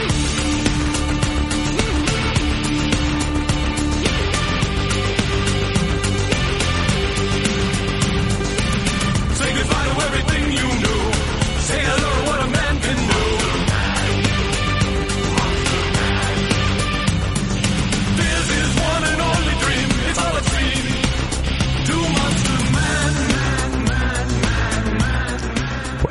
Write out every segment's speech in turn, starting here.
Bye.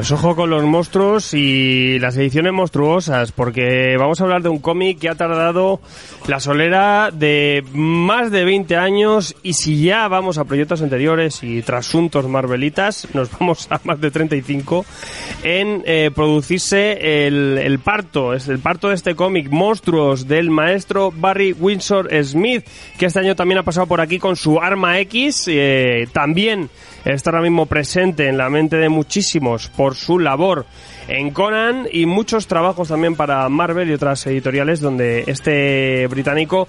Pues ojo con los monstruos y las ediciones monstruosas, porque vamos a hablar de un cómic que ha tardado la solera de más de 20 años y si ya vamos a proyectos anteriores y trasuntos marvelitas, nos vamos a más de 35 en eh, producirse el, parto, es el parto de este cómic Monstruos del maestro Barry Windsor Smith, que este año también ha pasado por aquí con su Arma X, eh, también está ahora mismo presente en la mente de muchísimos por su labor en Conan y muchos trabajos también para Marvel y otras editoriales donde este británico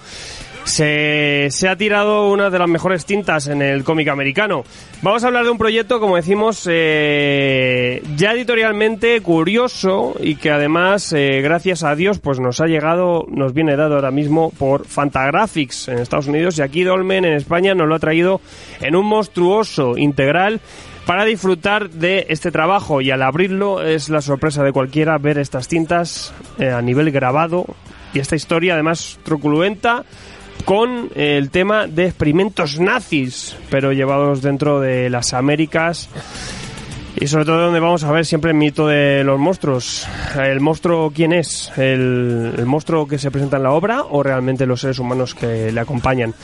se, se ha tirado una de las mejores tintas en el cómic americano. Vamos a hablar de un proyecto, como decimos, eh, ya editorialmente curioso y que además, eh, gracias a Dios, pues nos ha llegado, nos viene dado ahora mismo por Fantagraphics en Estados Unidos. Y aquí Dolmen en España nos lo ha traído en un monstruoso integral para disfrutar de este trabajo. Y al abrirlo es la sorpresa de cualquiera ver estas tintas eh, a nivel grabado. Y esta historia además truculenta con el tema de experimentos nazis, pero llevados dentro de las Américas y sobre todo donde vamos a ver siempre el mito de los monstruos. ¿El monstruo quién es? ¿El, el monstruo que se presenta en la obra o realmente los seres humanos que le acompañan?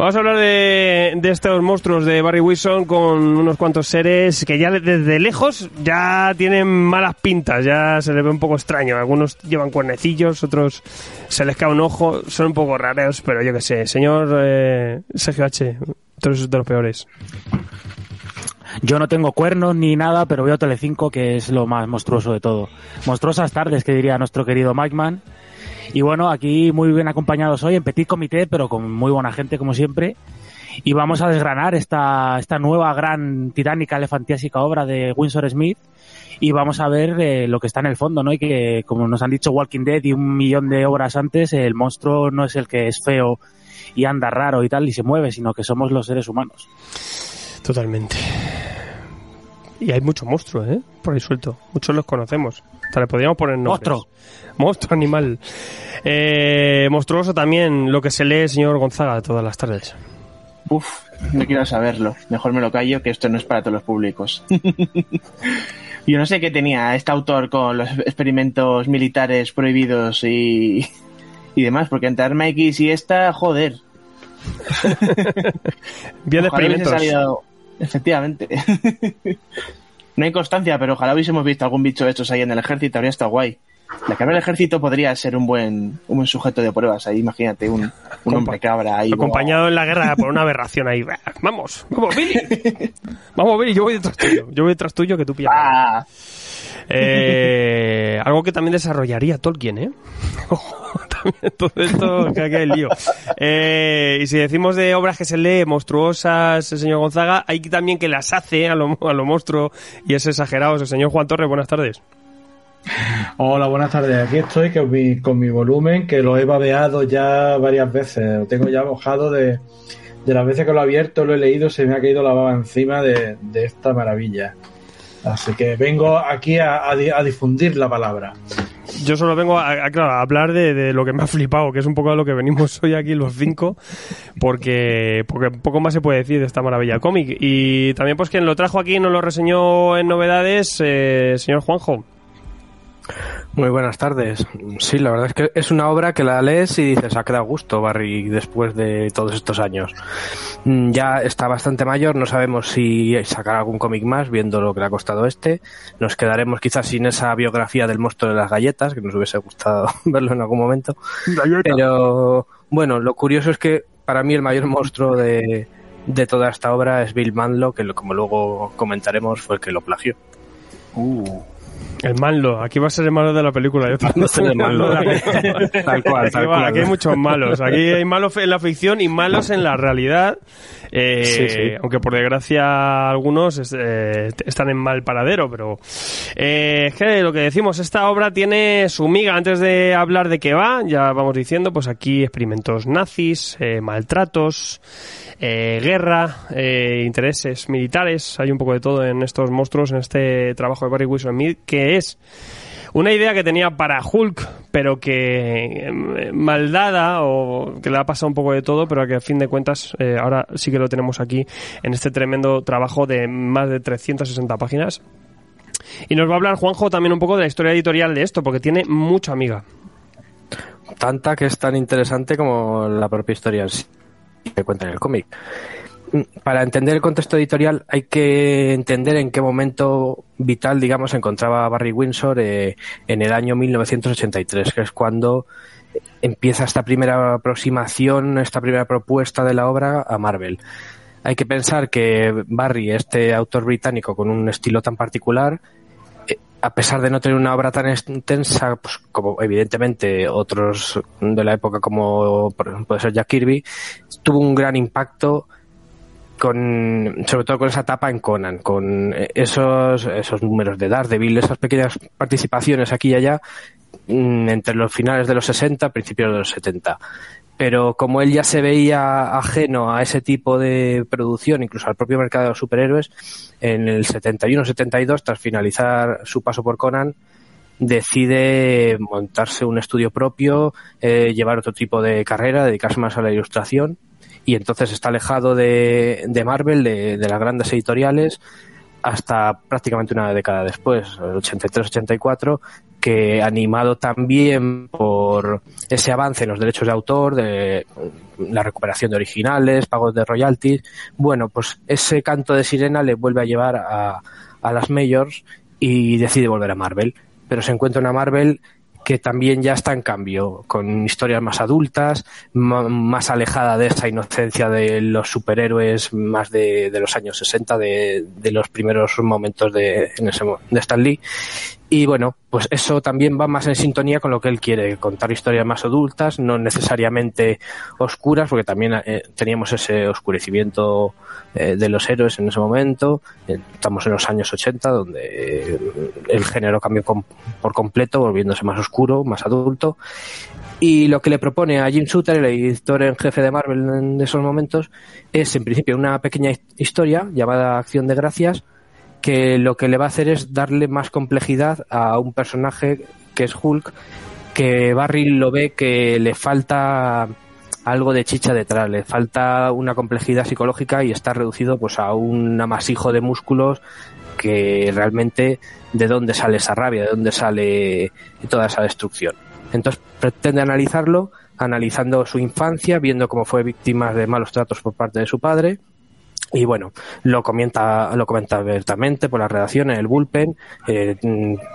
Vamos a hablar de, de estos monstruos de Barry Wilson con unos cuantos seres que ya desde lejos ya tienen malas pintas, ya se les ve un poco extraño. Algunos llevan cuernecillos, otros se les cae un ojo, son un poco raros, pero yo qué sé. Señor eh, Sergio H., todos de los peores. Yo no tengo cuernos ni nada, pero veo Telecinco, que es lo más monstruoso de todo. Monstruosas tardes, que diría nuestro querido Mike Man. Y bueno, aquí muy bien acompañados hoy en Petit Comité, pero con muy buena gente como siempre. Y vamos a desgranar esta, esta nueva gran titánica elefantiásica obra de Winsor Smith. Y vamos a ver eh, lo que está en el fondo, ¿no? Y que, como nos han dicho Walking Dead y un millón de obras antes, el monstruo no es el que es feo y anda raro y tal y se mueve, sino que somos los seres humanos. Totalmente. Y hay mucho monstruo, ¿eh? Por ahí suelto. Muchos los conocemos. Hasta le podríamos poner nombres. Monstruo. Monstruo animal. Eh, monstruoso también lo que se lee, señor Gonzaga, todas las tardes. Uf, no quiero saberlo. Mejor me lo callo, que esto no es para todos los públicos. Yo no sé qué tenía este autor con los experimentos militares prohibidos y, y demás, porque entre Arma X y esta, joder. Bien experimentos. salido- Efectivamente. no hay constancia, pero ojalá hubiésemos visto algún bicho de estos ahí en el ejército, habría estado guay. La cabra del ejército podría ser un buen, un buen sujeto de pruebas ahí, imagínate, un, un hombre cabra ahí. Acompañado en la guerra por una aberración ahí. Vamos, vamos, Billy. Vamos, Billy, yo voy detrás tuyo. Yo voy detrás tuyo que tú pillas. Ah, Eh, algo que también desarrollaría Tolkien, ¿eh? También todo esto que aquí hay lío. Eh, y si decimos de obras que se lee monstruosas, el señor Gonzaga, hay también que las hace a lo, a lo monstruo y es exagerado. El señor Juan Torres, buenas tardes. Hola, buenas tardes. Aquí estoy con mi, con mi volumen, que lo he babeado ya varias veces. Lo tengo ya mojado de, las veces que lo he abierto, lo he leído, se me ha caído la baba encima de, esta maravilla. Así que vengo aquí a, a di- a difundir la palabra. Yo solo vengo a, a- hablar de, lo que me ha flipado, que es un poco de lo que venimos hoy aquí los cinco, porque, porque poco más se puede decir de esta maravilla cómic. Y también pues quien lo trajo aquí y nos lo reseñó en novedades, eh, señor Juanjo. Muy buenas tardes. Sí, la verdad es que es una obra que la lees y dices, ha quedado gusto Barry después de todos estos años. Mm, Ya está bastante mayor, no sabemos si sacará algún cómic más, viendo lo que le ha costado este. Nos quedaremos quizás sin esa biografía del monstruo de las galletas, que nos hubiese gustado verlo en algún momento. Pero bueno, lo curioso es que para mí el mayor monstruo de, de toda esta obra es Bill Manlo, que como luego comentaremos fue el que lo plagió. El malo, aquí va a ser el malo de la película. Yo a ser el malo. Tal cual, Aquí, tal va- cual. aquí hay muchos malos. Aquí hay malos en la ficción y malos en la realidad. Eh, Sí, sí. Aunque por desgracia algunos es- eh, están en mal paradero, pero eh, es que lo que decimos, esta obra tiene su miga. Antes de hablar de qué va, ya vamos diciendo, pues aquí experimentos nazis, eh, maltratos, eh, guerra, intereses militares. Hay un poco de todo en estos monstruos, en este trabajo de Barry Wilson Smith, que es una idea que tenía para Hulk, pero que eh, mal dada o que le ha pasado un poco de todo, pero que a fin de cuentas eh, ahora sí que lo tenemos aquí en este tremendo trabajo de más de 360 páginas. Y nos va a hablar Juanjo también un poco de la historia editorial de esto, porque tiene mucha amiga. Tanta que es tan interesante como la propia historia que cuenta en el cómic. Mm, Para entender el contexto editorial hay que entender en qué momento vital, digamos, se encontraba Barry Windsor eh, en el año 1983, que es cuando empieza esta primera aproximación, esta primera propuesta de la obra a Marvel. Hay que pensar que Barry, este autor británico con un estilo tan particular, eh, a pesar de no tener una obra tan extensa, pues como evidentemente otros de la época como puede ser Jack Kirby, tuvo un gran impacto con sobre todo con esa etapa en Conan, con eh, esos esos números de Daredevil, esas pequeñas participaciones aquí y allá mm, entre los finales de los 60, principios de los 70. Pero como él ya se veía ajeno a ese tipo de producción, incluso al propio mercado de los superhéroes, en el 71-72, tras finalizar su paso por Conan, decide montarse un estudio propio, eh, llevar otro tipo de carrera, dedicarse más a la ilustración y entonces está alejado de, de Marvel, de, de las grandes editoriales, hasta prácticamente una década después, el 83-84, que animado también por ese avance en los derechos de autor, de la recuperación de originales, pagos de royalties, bueno, pues ese canto de sirena le vuelve a llevar a, a las majors y decide volver a Marvel. Pero se encuentra una Marvel que también ya está en cambio, con historias más adultas, más alejada de esa inocencia de los superhéroes más de, de los años 60, de, de los primeros momentos de, en ese, de Stan Lee. Y bueno, pues eso también va más en sintonía con lo que él quiere, contar historias más adultas, no necesariamente oscuras, porque también eh, teníamos ese oscurecimiento eh, de los héroes en ese momento. Eh, Estamos en los años 80, donde eh, el género cambió por completo, volviéndose más oscuro, más adulto. Y lo que le propone a Jim Shooter, el editor en jefe de Marvel en esos momentos, es en principio una pequeña his- historia llamada Acción de Gracias, que lo que le va a hacer es darle más complejidad a un personaje que es Hulk, que Barry lo ve que le falta algo de chicha detrás, le falta una complejidad psicológica y está reducido pues a un amasijo de músculos que realmente de dónde sale esa rabia, de dónde sale toda esa destrucción. Entonces pretende analizarlo, analizando su infancia, viendo cómo fue víctima de malos tratos por parte de su padre, y bueno, lo comenta, lo comenta abiertamente por la redacción en el bullpen. Eh,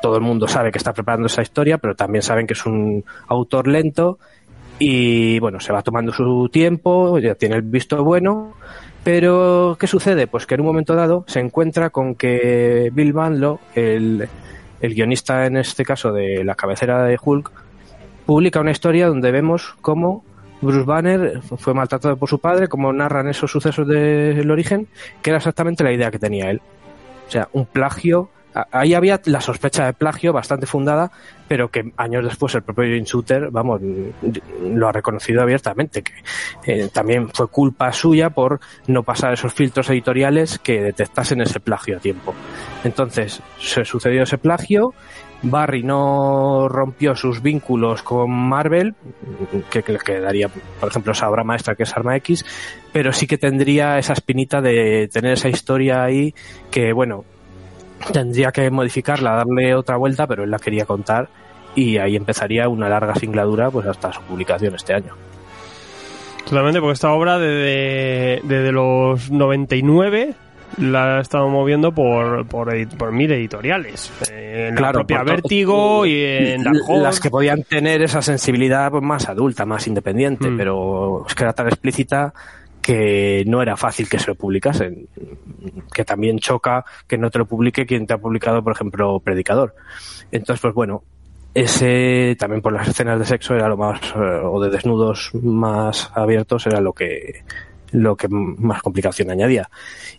todo el mundo sabe que está preparando esa historia, pero también saben que es un autor lento y bueno, se va tomando su tiempo, ya tiene el visto bueno. Pero, ¿qué sucede? Pues que en un momento dado se encuentra con que Bill Manlo, el, el guionista en este caso de la cabecera de Hulk, publica una historia donde vemos cómo Bruce Banner fue maltratado por su padre, como narran esos sucesos del origen, que era exactamente la idea que tenía él. O sea, un plagio. Ahí había la sospecha de plagio bastante fundada, pero que años después el propio Jim Shooter, vamos, lo ha reconocido abiertamente, que eh, también fue culpa suya por no pasar esos filtros editoriales que detectasen ese plagio a tiempo. Entonces, se sucedió ese plagio, Barry no rompió sus vínculos con Marvel, que, que le quedaría, por ejemplo, esa obra maestra que es Arma X, pero sí que tendría esa espinita de tener esa historia ahí que, bueno, tendría que modificarla, darle otra vuelta, pero él la quería contar y ahí empezaría una larga singladura pues hasta su publicación este año. Totalmente, porque esta obra desde, desde los 99 la he estado moviendo por, por, por mil editoriales. Eh, en la propia Vértigo y en Dark Horse. las que podían tener esa sensibilidad pues, más adulta, más independiente, Mm. pero es que era tan explícita que no era fácil que se lo publicasen. Que también choca que no te lo publique quien te ha publicado, por ejemplo, Predicador. Entonces, pues bueno, ese también por las escenas de sexo era lo más, eh, o de desnudos más abiertos, era lo que lo que más complicación añadía.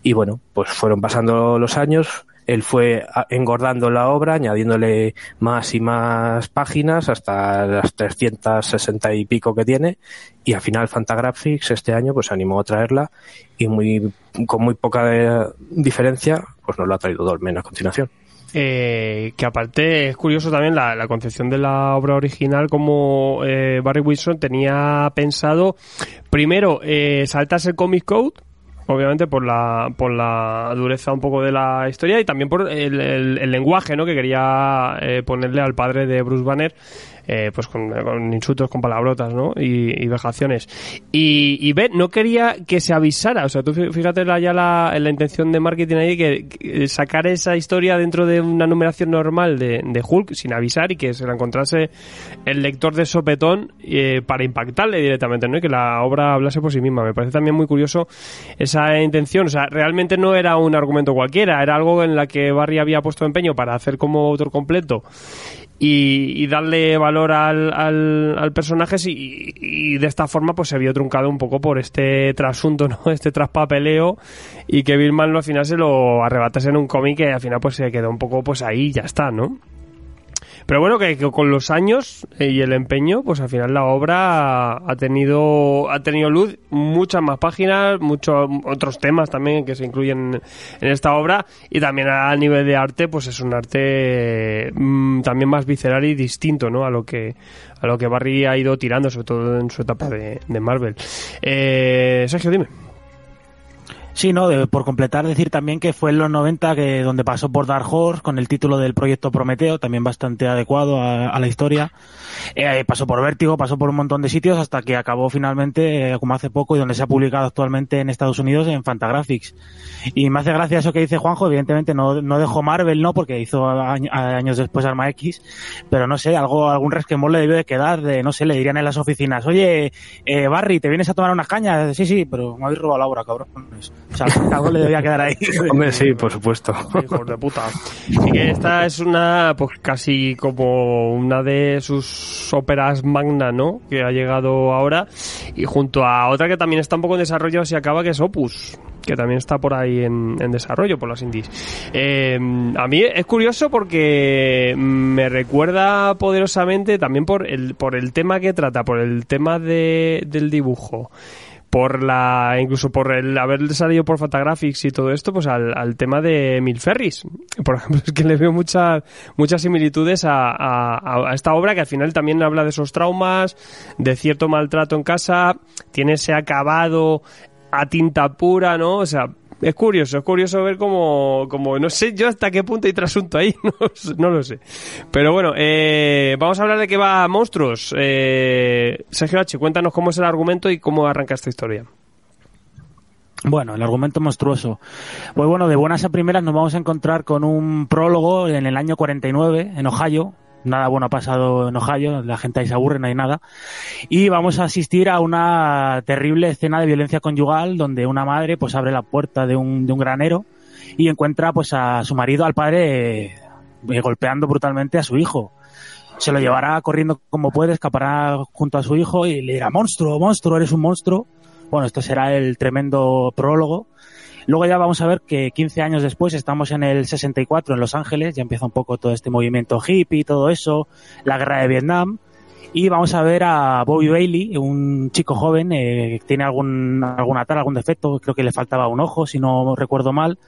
Y bueno, pues fueron pasando los años, él fue a- engordando la obra, añadiéndole más y más páginas hasta las 360 y pico que tiene, y al final Fantagraphics este año pues se animó a traerla y muy con muy poca eh, diferencia pues nos lo ha traído Dolmen a continuación. Eh, que aparte es curioso también la, la concepción de la obra original como eh, Barry Wilson tenía pensado primero eh, saltarse el Comic Code obviamente por la por la dureza un poco de la historia y también por el, el- el lenguaje ¿no? que quería eh, ponerle al padre de Bruce Banner eh, pues con, con insultos, con palabrotas, ¿no? Y, y vejaciones. Y, y no quería que se avisara, o sea, tú fí- fíjate la, ya la, la intención de marketing ahí, que, que sacar esa historia dentro de una numeración normal de, de Hulk sin avisar y que se la encontrase el lector de sopetón eh, para impactarle directamente, ¿no? Y que la obra hablase por sí misma. Me parece también muy curioso esa intención, o sea, realmente no era un argumento cualquiera, era algo en la que Barry había puesto empeño para hacer como autor completo y, y darle valor al, al, al personaje y, de esta forma pues se vio truncado un poco por este trasunto, ¿no? Este traspapeleo y que Bill Mann al final se lo arrebatase en un cómic que al final pues se quedó un poco pues ahí ya está, ¿no? Pero bueno, que, que con los años eh, y el empeño, pues al final la obra ha tenido ha tenido luz, muchas más páginas, muchos otros temas también que se incluyen en esta obra y también a nivel de arte, pues es un arte mm, también más visceral y distinto, ¿no? A lo que a lo que Barry ha ido tirando, sobre todo en su etapa de, de Marvel. Eh, Sergio, dime. Sí, no, de- por completar, decir también que fue en los 90 que donde pasó por Dark Horse con el título del proyecto Prometeo, también bastante adecuado a, a la historia. Eh, pasó por Vértigo, pasó por un montón de sitios hasta que acabó finalmente, eh, como hace poco, y donde se ha publicado actualmente en Estados Unidos en Fantagraphics. Y me hace gracia eso que dice Juanjo, evidentemente no, no dejó Marvel, ¿no? Porque hizo año- años después Arma X, pero no sé, algo, algún resquemor le debió de quedar, de, no sé, le dirían en las oficinas, oye, eh, Barry, ¿te vienes a tomar unas cañas? Sí, sí, pero me habéis robado la obra, cabrones. O sea, algo le debía quedar ahí. Hombre, sí, por supuesto. Hijos de puta. Así que esta es una, pues casi como una de sus óperas magna, ¿no? Que ha llegado ahora. Y junto a otra que también está un poco en desarrollo, se acaba, que es Opus. Que también está por ahí en, en desarrollo por las indies. Eh, a mí es curioso porque me recuerda poderosamente también por el, por el tema que trata, por el tema de, del dibujo por la incluso por el haber salido por Fantagraphics y todo esto pues al, al tema de Mil Ferris. Por ejemplo es que le veo muchas muchas similitudes a, a- a esta obra que al final también habla de esos traumas de cierto maltrato en casa tiene ese acabado a tinta pura no o sea es curioso, es curioso ver cómo, cómo no sé yo hasta qué punto hay trasunto ahí, no, no lo sé. Pero bueno, eh, vamos a hablar de qué va Monstruos. Eh, Sergio H., cuéntanos cómo es el argumento y cómo arranca esta historia. Bueno, el argumento monstruoso. Pues bueno, de buenas a primeras nos vamos a encontrar con un prólogo en el año 49 en Ohio. Nada bueno ha pasado en Ohio, la gente ahí se aburre, no hay nada. Y vamos a asistir a una terrible escena de violencia conyugal donde una madre pues abre la puerta de un, granero y encuentra pues a su marido, al padre, eh, golpeando brutalmente a su hijo. Se lo llevará corriendo como puede, escapará junto a su hijo y le dirá, monstruo, monstruo, eres un monstruo. Bueno, esto será el tremendo prólogo. Luego ya vamos a ver que 15 años después estamos en el 64 en Los Ángeles, ya empieza un poco todo este movimiento hippie, todo eso, la guerra de Vietnam. Y vamos a ver a Bobby Bailey, un chico joven eh, que tiene algún, algún atar, algún defecto, creo que le faltaba un ojo, si no recuerdo mal,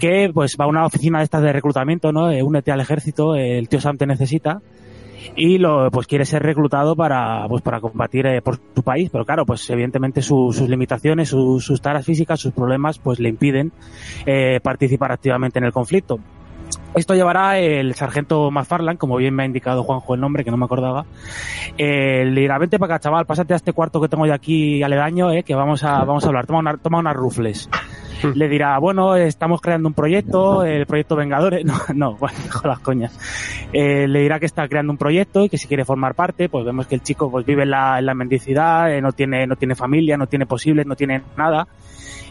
que pues va a una oficina de estas de reclutamiento, ¿no? Únete al ejército, el tío Sam te necesita y lo pues quiere ser reclutado para pues para combatir eh, por su país. Pero claro pues evidentemente su- sus limitaciones su- sus taras físicas sus problemas pues le impiden eh, participar activamente en el conflicto Esto llevará el sargento McFarland, como bien me ha indicado Juanjo el nombre, que no me acordaba. Eh, le dirá, vente para acá, chaval, pásate a este cuarto que tengo yo aquí aledaño, eh, que vamos a, vamos a hablar. Toma, una, toma unas rufles. Le dirá, bueno, estamos creando un proyecto, el proyecto Vengadores. No, no, bueno, las coñas. Eh, le dirá que está creando un proyecto y que si quiere formar parte, pues vemos que el chico pues vive en la, en la mendicidad, eh, no tiene, no tiene familia, no tiene posibles, no tiene nada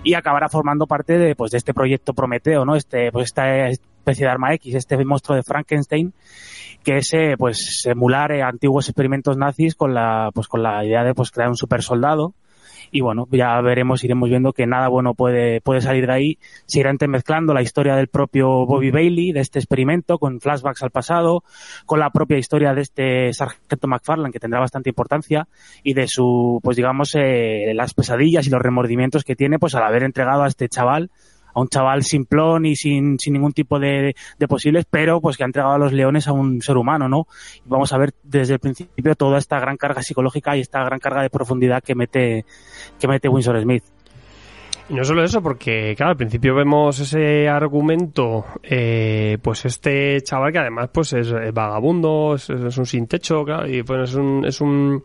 y acabará formando parte de, pues, de este proyecto Prometeo, ¿no? Este, pues esta especie de arma X, este monstruo de Frankenstein, que es, eh, pues, emular eh, antiguos experimentos nazis con la, pues, con la idea de, pues, crear un super soldado. Y bueno, ya veremos, iremos viendo que nada bueno puede, puede salir de ahí. Se irá entremezclando la historia del propio Bobby Bailey, de este experimento, con flashbacks al pasado, con la propia historia de este sargento McFarlane, que tendrá bastante importancia, y de su, pues digamos, eh, las pesadillas y los remordimientos que tiene, pues al haber entregado a este chaval, a un chaval simplón y sin, sin ningún tipo de, de posibles, pero pues que ha entregado a los leones a un ser humano, ¿no? Y vamos a ver desde el principio toda esta gran carga psicológica y esta gran carga de profundidad que mete, que mete Winsor Smith. Y no solo eso, porque claro, al principio vemos ese argumento, eh, pues este chaval que además pues es, es vagabundo, es, un sin techo, claro, y pues es un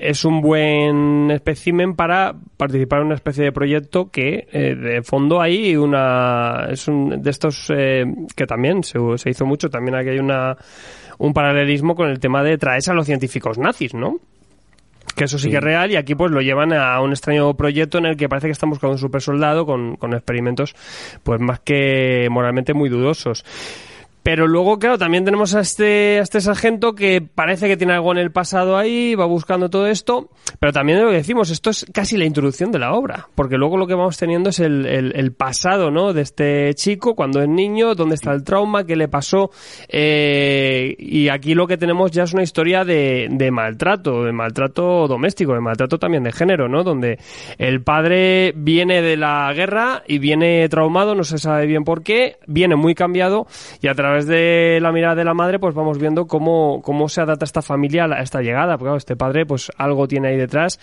es un buen espécimen para participar en una especie de proyecto que eh, de fondo hay una es un de estos eh, que también se, se hizo mucho también aquí hay una un paralelismo con el tema de traerse a los científicos nazis, ¿no? Que eso sí, que es real y aquí pues lo llevan a un extraño proyecto en el que parece que están buscando un super soldado con, con experimentos pues más que moralmente muy dudosos. Pero luego, claro, también tenemos a este, a este sargento que parece que tiene algo en el pasado ahí, va buscando todo esto, pero también lo que decimos, esto es casi la introducción de la obra, porque luego lo que vamos teniendo es el, el, pasado, ¿no? De este chico cuando es niño, dónde está el trauma, qué le pasó, eh, y aquí lo que tenemos ya es una historia de, de maltrato, de maltrato doméstico, de maltrato también de género, ¿no? Donde el padre viene de la guerra y viene traumado, no se sabe bien por qué, viene muy cambiado y a través de la mirada de la madre pues vamos viendo cómo, cómo se adapta esta familia a esta llegada, porque claro, este padre pues algo tiene ahí detrás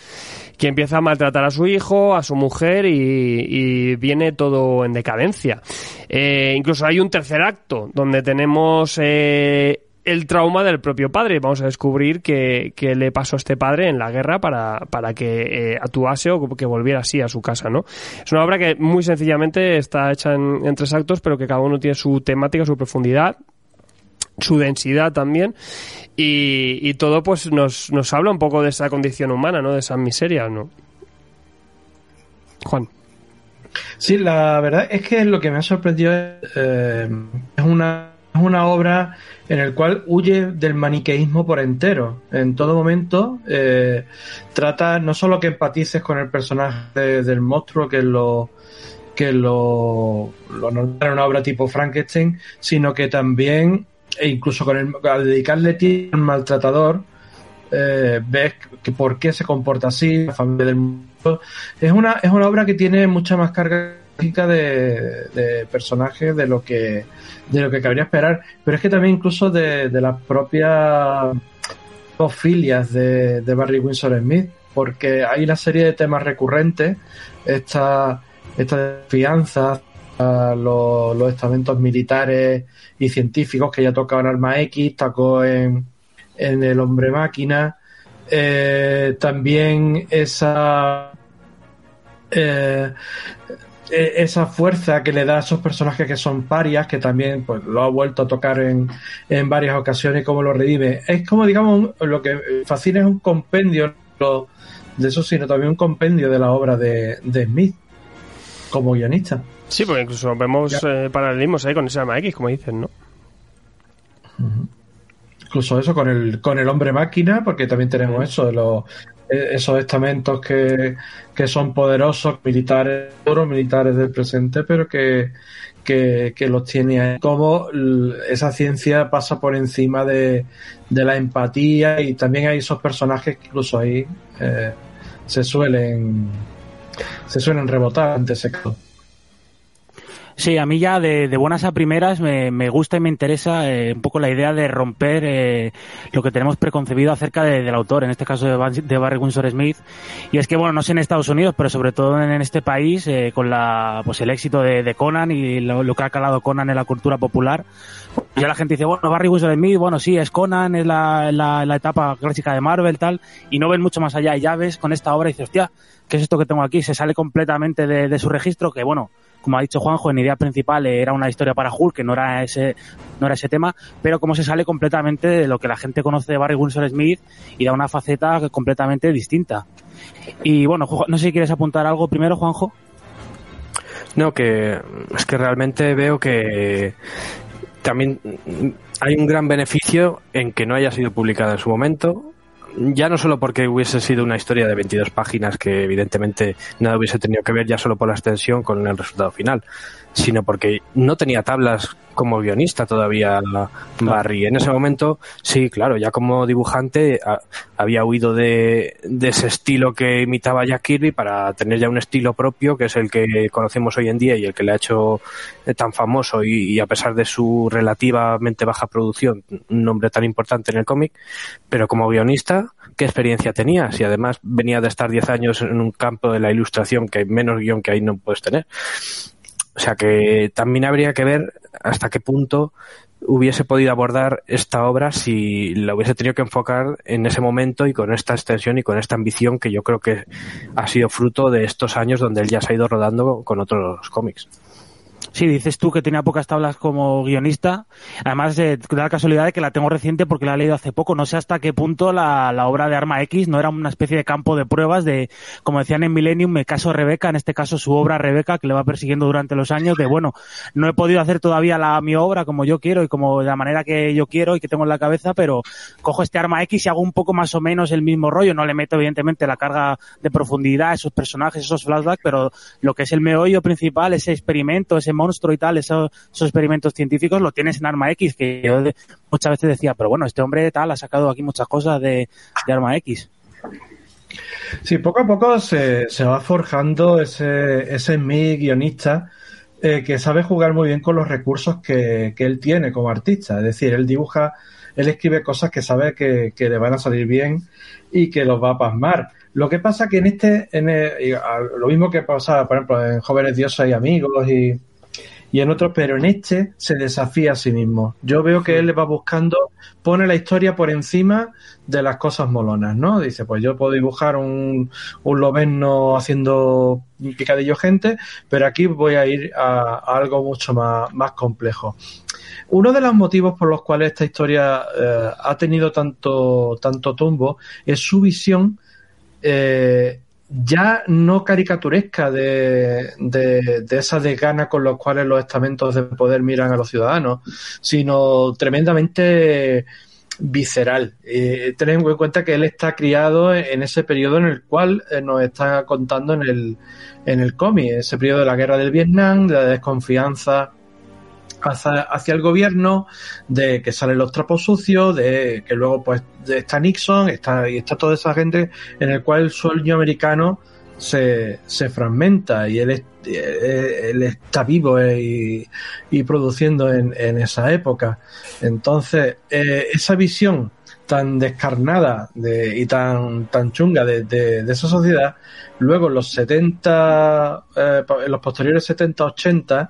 que empieza a maltratar a su hijo, a su mujer y, y viene todo en decadencia. Eh, incluso hay un tercer acto donde tenemos eh, el trauma del propio padre. Vamos a descubrir qué, qué le pasó a este padre en la guerra para, para que eh, actuase o que volviera así a su casa, ¿no? Es una obra que muy sencillamente está hecha en, tres actos, pero que cada uno tiene su temática, su profundidad, su densidad también y, todo pues nos, nos habla un poco de esa condición humana, ¿no? De esas miserias, ¿no? Juan. Sí, la verdad es que lo que me ha sorprendido eh, es una, es una obra en el cual huye del maniqueísmo por entero. En todo momento eh, trata no solo que empatices con el personaje de- del monstruo, que lo que lo, lo normal en una obra tipo Frankenstein, sino que también, e incluso con el, al dedicarle tiempo al maltratador, eh, ves que por qué se comporta así, la familia del mundo. Es una, es una obra que tiene mucha más carga de, personajes de lo que de lo que cabría esperar, pero es que también incluso de, de las propias filias de, de Barry Windsor Smith, porque hay una serie de temas recurrentes, esta, esta desfianza, a los, los estamentos militares y científicos que ya tocado en Arma X, tocó en, en El Hombre Máquina, eh, también esa eh, esa fuerza que le da a esos personajes que son parias, que también pues lo ha vuelto a tocar en, en varias ocasiones, como lo redime. Es como, digamos, un- lo que fascina es un compendio no de eso, sino también un compendio de la obra de, de Smith como guionista. Sí, porque incluso vemos eh, paralelismos ahí con ese arma X, como dicen, ¿no? Incluso eso con el, con el hombre máquina, porque también tenemos eso de los eh, esos estamentos que, que son poderosos, militares, puros militares del presente, pero que, que, los tiene ahí. Como esa ciencia pasa por encima de, de la empatía y también hay esos personajes que incluso ahí eh, se suelen se suelen rebotar ante ese caso. Sí, a mí ya de, de buenas a primeras me, gusta y me interesa eh, un poco la idea de romper eh, lo que tenemos preconcebido acerca de- del autor, en este caso de, de Barry Windsor Smith. Y es que, bueno, no sé en Estados Unidos, pero sobre todo en, este país, eh, con la, pues el éxito de, Conan y lo, que ha calado Conan en la cultura popular, ya la gente dice, bueno, Barry Windsor Smith, bueno, sí, es Conan, es la, etapa clásica de Marvel, tal, y no ven mucho más allá. Y ya ves con esta obra y dices, hostia, ¿qué es esto que tengo aquí? Se sale completamente de su registro, que bueno, como ha dicho Juanjo, en idea principal era una historia para Hulk, que no era ese, no era ese tema, pero como se sale completamente de lo que la gente conoce de Barry Windsor Smith y da una faceta completamente distinta. Y bueno, no sé si quieres apuntar algo primero, Juanjo. No, que es que realmente veo que también hay un gran beneficio en que no haya sido publicada en su momento. Ya no solo porque hubiese sido una historia de 22 páginas que evidentemente nada hubiese tenido que ver ya solo por la extensión con el resultado final, sino porque no tenía tablas como guionista todavía Barry. En ese momento, sí, claro, ya como dibujante a- había huido de, de ese estilo que imitaba Jack Kirby para tener ya un estilo propio, que es el que conocemos hoy en día y el que le ha hecho eh, tan famoso y, y a pesar de su relativamente baja producción, un nombre tan importante en el cómic. Pero como guionista, ¿qué experiencia tenía? Si además venía de estar 10 años en un campo de la ilustración que hay menos guion que ahí no puedes tener. O sea que también habría que ver hasta qué punto hubiese podido abordar esta obra si la hubiese tenido que enfocar en ese momento y con esta extensión y con esta ambición que yo creo que ha sido fruto de estos años donde él ya se ha ido rodando con otros cómics. Sí, dices tú que tenía pocas tablas como guionista. Además, eh, da la casualidad de que la tengo reciente porque la he leído hace poco. No sé hasta qué punto la, la obra de Arma X no era una especie de campo de pruebas de, como decían en Millennium, el caso Rebeca, en este caso su obra Rebeca, que le va persiguiendo durante los años, de bueno, no he podido hacer todavía la, mi obra como yo quiero y como de la manera que yo quiero y que tengo en la cabeza, pero cojo este Arma X y hago un poco más o menos el mismo rollo. No le meto, evidentemente, la carga de profundidad, esos personajes, esos flashbacks, pero lo que es el meollo principal, ese experimento, ese monstruo y tal, esos, esos experimentos científicos, lo tienes en Arma X, que yo de- muchas veces decía, pero bueno, este hombre tal ha sacado aquí muchas cosas de, de Arma X. Sí, poco a poco se, se va forjando ese, ese mi guionista eh, que sabe jugar muy bien con los recursos que, que él tiene como artista. Es decir, él dibuja, él escribe cosas que sabe que, que le van a salir bien y que los va a pasmar. Lo que pasa que en este, en el- lo mismo que pasa, por ejemplo, en Jóvenes Dioses y Amigos y, y en otros, pero en este se desafía a sí mismo. Yo veo que él le va buscando, pone la historia por encima de las cosas molonas, ¿no? Dice, pues yo puedo dibujar un, un haciendo picadillo gente, pero aquí voy a ir a, a algo mucho más, más complejo. Uno de los motivos por los cuales esta historia eh, ha tenido tanto, tanto tumbo es su visión eh, ya no caricaturesca de, de, de esa desgana con los cuales los estamentos de poder miran a los ciudadanos, sino tremendamente visceral. Eh, tened en cuenta que él está criado en ese periodo en el cual eh, nos está contando en el, en el cómic, ese periodo de la guerra del Vietnam, de la desconfianza hacia, el gobierno, de que salen los trapos sucios, de que luego pues está Nixon, está, y está toda esa gente en el cual el sueño americano se, se fragmenta y él, eh, él está vivo eh, y, y produciendo en, en esa época. Entonces, eh, esa visión tan descarnada de, y tan, tan chunga de, de- esa sociedad, luego en los 70, eh, en los posteriores 70-80,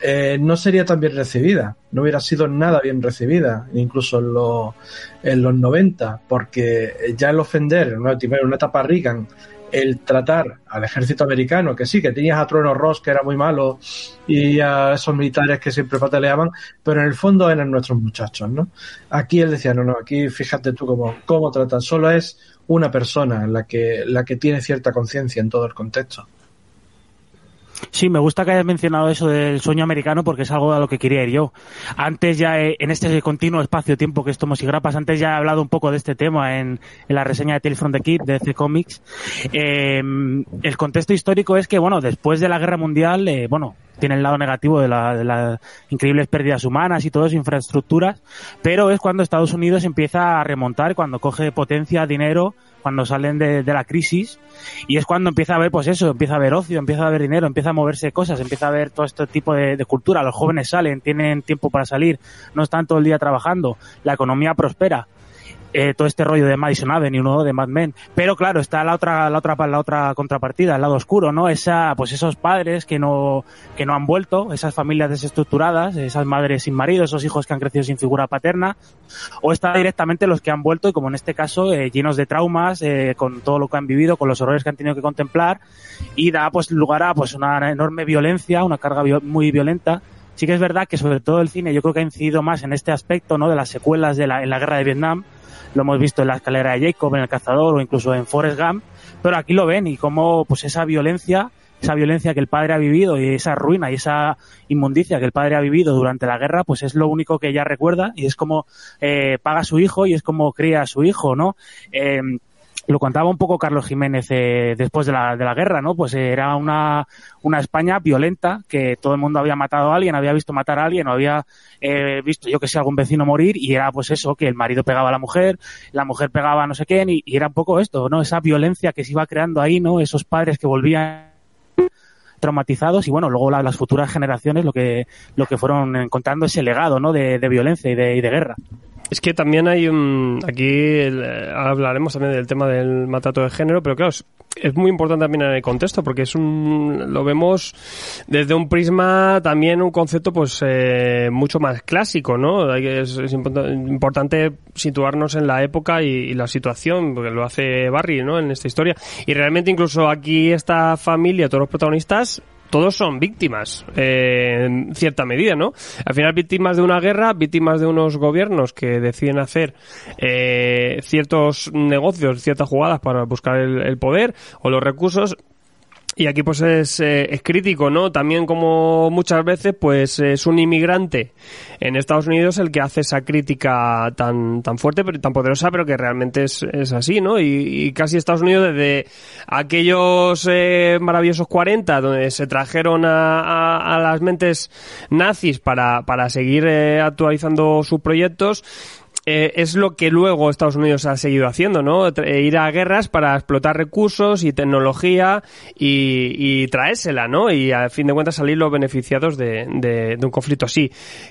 eh, no sería tan bien recibida, no hubiera sido nada bien recibida, incluso en los, en los 90, porque ya el ofender, en una, en una etapa Reagan, el tratar al ejército americano, que sí, que tenías a Trueno Ross, que era muy malo, y a esos militares que siempre pataleaban, pero en el fondo eran nuestros muchachos, ¿no? Aquí él decía, no, no, aquí fíjate tú cómo, cómo tratan, solo es una persona la que, la que tiene cierta conciencia en todo el contexto. Sí, me gusta que hayas mencionado eso del sueño americano porque es algo a lo que quería ir yo. Antes ya, eh, en este continuo espacio-tiempo que es Tomos y Grapas, antes ya he hablado un poco de este tema en, en la reseña de Tales from the Kid de DC Comics. Eh, el contexto histórico es que, bueno, después de la Guerra Mundial, eh, bueno, tiene el lado negativo de, de las increíbles pérdidas humanas y todo eso, infraestructuras, pero es cuando Estados Unidos empieza a remontar, cuando coge potencia, dinero, cuando salen de, de la crisis, y es cuando empieza a haber, pues eso, empieza a haber ocio, empieza a haber dinero, empieza a moverse cosas, empieza a haber todo este tipo de, de cultura, los jóvenes salen, tienen tiempo para salir, no están todo el día trabajando, la economía prospera, eh, todo este rollo de Madison Avenue, ¿no? De Mad Men. Pero claro, está la otra, la otra, la otra contrapartida, el lado oscuro, ¿no? Esa, pues esos padres que no, que no han vuelto, esas familias desestructuradas, esas madres sin marido, esos hijos que han crecido sin figura paterna, o está directamente los que han vuelto y como en este caso, eh, llenos de traumas, eh, con todo lo que han vivido, con los horrores que han tenido que contemplar, y da pues lugar a pues una enorme violencia, una carga muy violenta. Sí que es verdad que sobre todo el cine yo creo que ha incidido más en este aspecto, ¿no? De las secuelas de la, en la guerra de Vietnam, lo hemos visto en la escalera de Jacob, en el cazador o incluso en Forrest Gump, pero aquí lo ven y cómo pues esa violencia, esa violencia que el padre ha vivido y esa ruina y esa inmundicia que el padre ha vivido durante la guerra, pues es lo único que ella recuerda y es como eh, paga a su hijo y es como cría a su hijo, ¿no? Eh, lo contaba un poco Carlos Jiménez eh, después de la, de la guerra, ¿no? Pues eh, era una, una España violenta, que todo el mundo había matado a alguien, había visto matar a alguien, o había eh, visto, yo que sé, algún vecino morir, y era pues eso, que el marido pegaba a la mujer, la mujer pegaba a no sé quién, y, y era un poco esto, ¿no? Esa violencia que se iba creando ahí, ¿no? Esos padres que volvían traumatizados y bueno luego la- las futuras generaciones lo que lo que fueron encontrando ese legado no de, de violencia y de, y de guerra Es que también hay un. Aquí eh, hablaremos también del tema del maltrato de género, pero claro, es, muy importante también en el contexto, porque es un. Lo vemos desde un prisma también un concepto, pues, eh, mucho más clásico, ¿no? Es, es import- importante situarnos en la época y, y la situación, porque lo hace Barry, ¿no? En esta historia. Y realmente, incluso aquí, esta familia, todos los protagonistas, todos son víctimas, eh, en cierta medida, ¿no? Al final víctimas de una guerra, víctimas de unos gobiernos que deciden hacer eh, ciertos negocios, ciertas jugadas para buscar el, el poder o los recursos. Y aquí pues es, eh, es crítico, ¿no? También como muchas veces pues es un inmigrante en Estados Unidos el que hace esa crítica tan, tan fuerte, pero tan poderosa, pero que realmente es, es así, ¿no? Y, y casi Estados Unidos desde aquellos eh, maravillosos 40 donde se trajeron a, a- a las mentes nazis para, para seguir eh, actualizando sus proyectos, eh, es lo que luego Estados Unidos ha seguido haciendo, ¿no? Eh, ir a guerras para explotar recursos y tecnología y, traérsela, ¿no? Y a fin de cuentas salir los beneficiados de un conflicto así.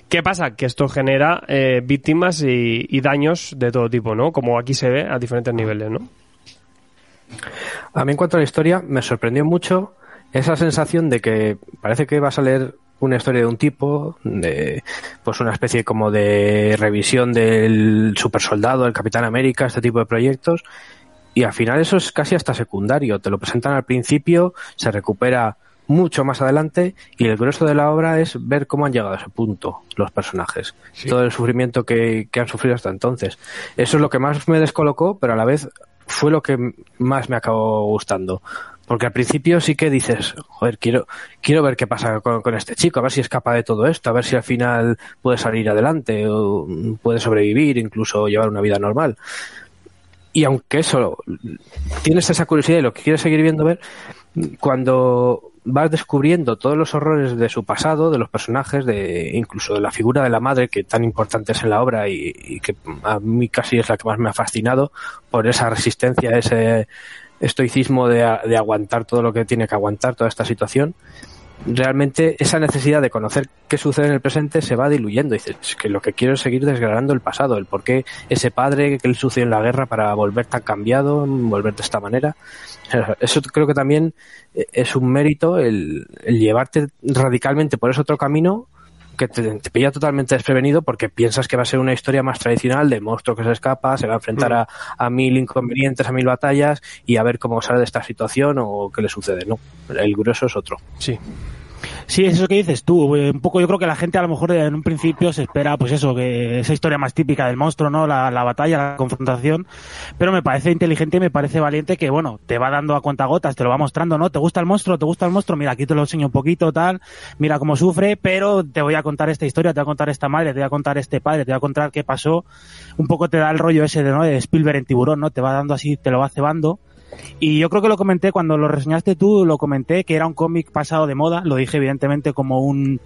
¿Qué pasa? Que esto genera eh, víctimas y, y daños de todo tipo, ¿no? Como aquí se ve a diferentes niveles, ¿no? A mí en cuanto a la historia, me sorprendió mucho esa sensación de que parece que vas a leer una historia de un tipo, de pues una especie como de revisión del super soldado, el Capitán América, este tipo de proyectos, y al final eso es casi hasta secundario. Te lo presentan al principio, se recupera mucho más adelante y el grueso de la obra es ver cómo han llegado a ese punto los personajes. Todo el sufrimiento que, que han sufrido hasta entonces. Eso es lo que más me descolocó, pero a la vez fue lo que más me acabó gustando. Porque al principio sí que dices, joder, quiero, quiero ver qué pasa con, este chico, a ver si escapa de todo esto, a ver si al final puede salir adelante o puede sobrevivir, incluso llevar una vida normal. Y aunque eso, tienes esa curiosidad y lo que quieres seguir viendo ver, cuando vas descubriendo todos los horrores de su pasado, de los personajes, de incluso de la figura de la madre, que tan importante es en la obra y, y que a mí casi es la que más me ha fascinado por esa resistencia, ese estoicismo de, de aguantar todo lo que tiene que aguantar toda esta situación, realmente esa necesidad de conocer qué sucede en el presente se va diluyendo. Dices "Es que lo que quiero es seguir desgranando el pasado, el por qué ese padre que le sucedió en la guerra para volver tan cambiado, volver de esta manera. Eso creo que también eh, es un mérito el llevarte radicalmente por ese otro camino que te, te pilla totalmente desprevenido porque piensas que va a ser una historia más tradicional de monstruo que se escapa, se va a enfrentar a, a mil inconvenientes, a mil batallas y a ver cómo sale de esta situación o qué le sucede. No, el grueso es otro. Sí. Sí, es eso que dices tú. eh, Un poco yo creo que la gente a lo mejor en un principio se espera, pues eso, que esa historia más típica del monstruo, ¿no? La, la batalla, la confrontación. Pero me parece inteligente y me parece valiente que, bueno, te va dando a cuentagotas, te lo va mostrando, ¿no? ¿Te gusta el monstruo? ¿Te gusta el monstruo? Mira, aquí te lo enseño un poquito, tal. Mira cómo sufre, pero te voy a contar esta historia, te voy a contar esta madre, te voy a contar este padre, te voy a contar qué pasó. Un poco te da el rollo ese de, ¿no? de Spielberg en tiburón, ¿no? Te va dando así, te lo va cebando Y yo creo que lo comenté cuando lo reseñaste tú, lo comenté que era un cómic pasado de moda, lo dije evidentemente como un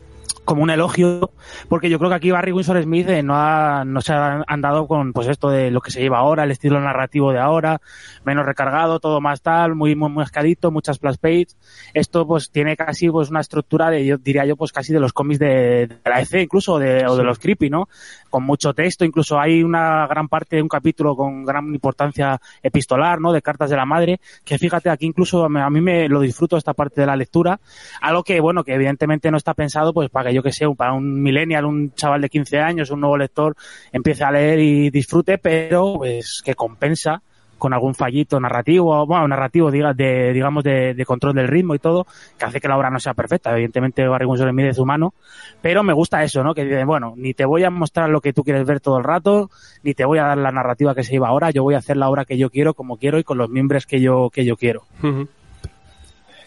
como un elogio, porque yo creo que aquí Barry Winsor Smith eh, no, ha, no se ha andado con pues esto de lo que se lleva ahora, el estilo narrativo de ahora, menos recargado, todo más tal, muy, muy mascadito, muchas splash page. Esto pues tiene casi pues una estructura de, yo diría yo, pues casi de los cómics de, de la EC incluso, de, o de los creepy, ¿no? Con mucho texto, incluso hay una gran parte de un capítulo con gran importancia epistolar, ¿no? De cartas de la madre, que fíjate, aquí incluso a mí me lo disfruto esta parte de la lectura, algo que, bueno, que evidentemente no está pensado pues para que yo que sé, para un millennial, un chaval de 15 años, un nuevo lector, empiece a leer y disfrute, pero pues que compensa con algún fallito narrativo, bueno, narrativo, diga, de, digamos, de, de control del ritmo y todo, que hace que la obra no sea perfecta. Evidentemente, Barry Winsor Smith es humano, pero me gusta eso, ¿no? Que dicen, bueno, ni te voy a mostrar lo que tú quieres ver todo el rato, ni te voy a dar la narrativa que se lleva ahora, yo voy a hacer la obra que yo quiero, como quiero y con los miembros que yo, que yo quiero. Ujú.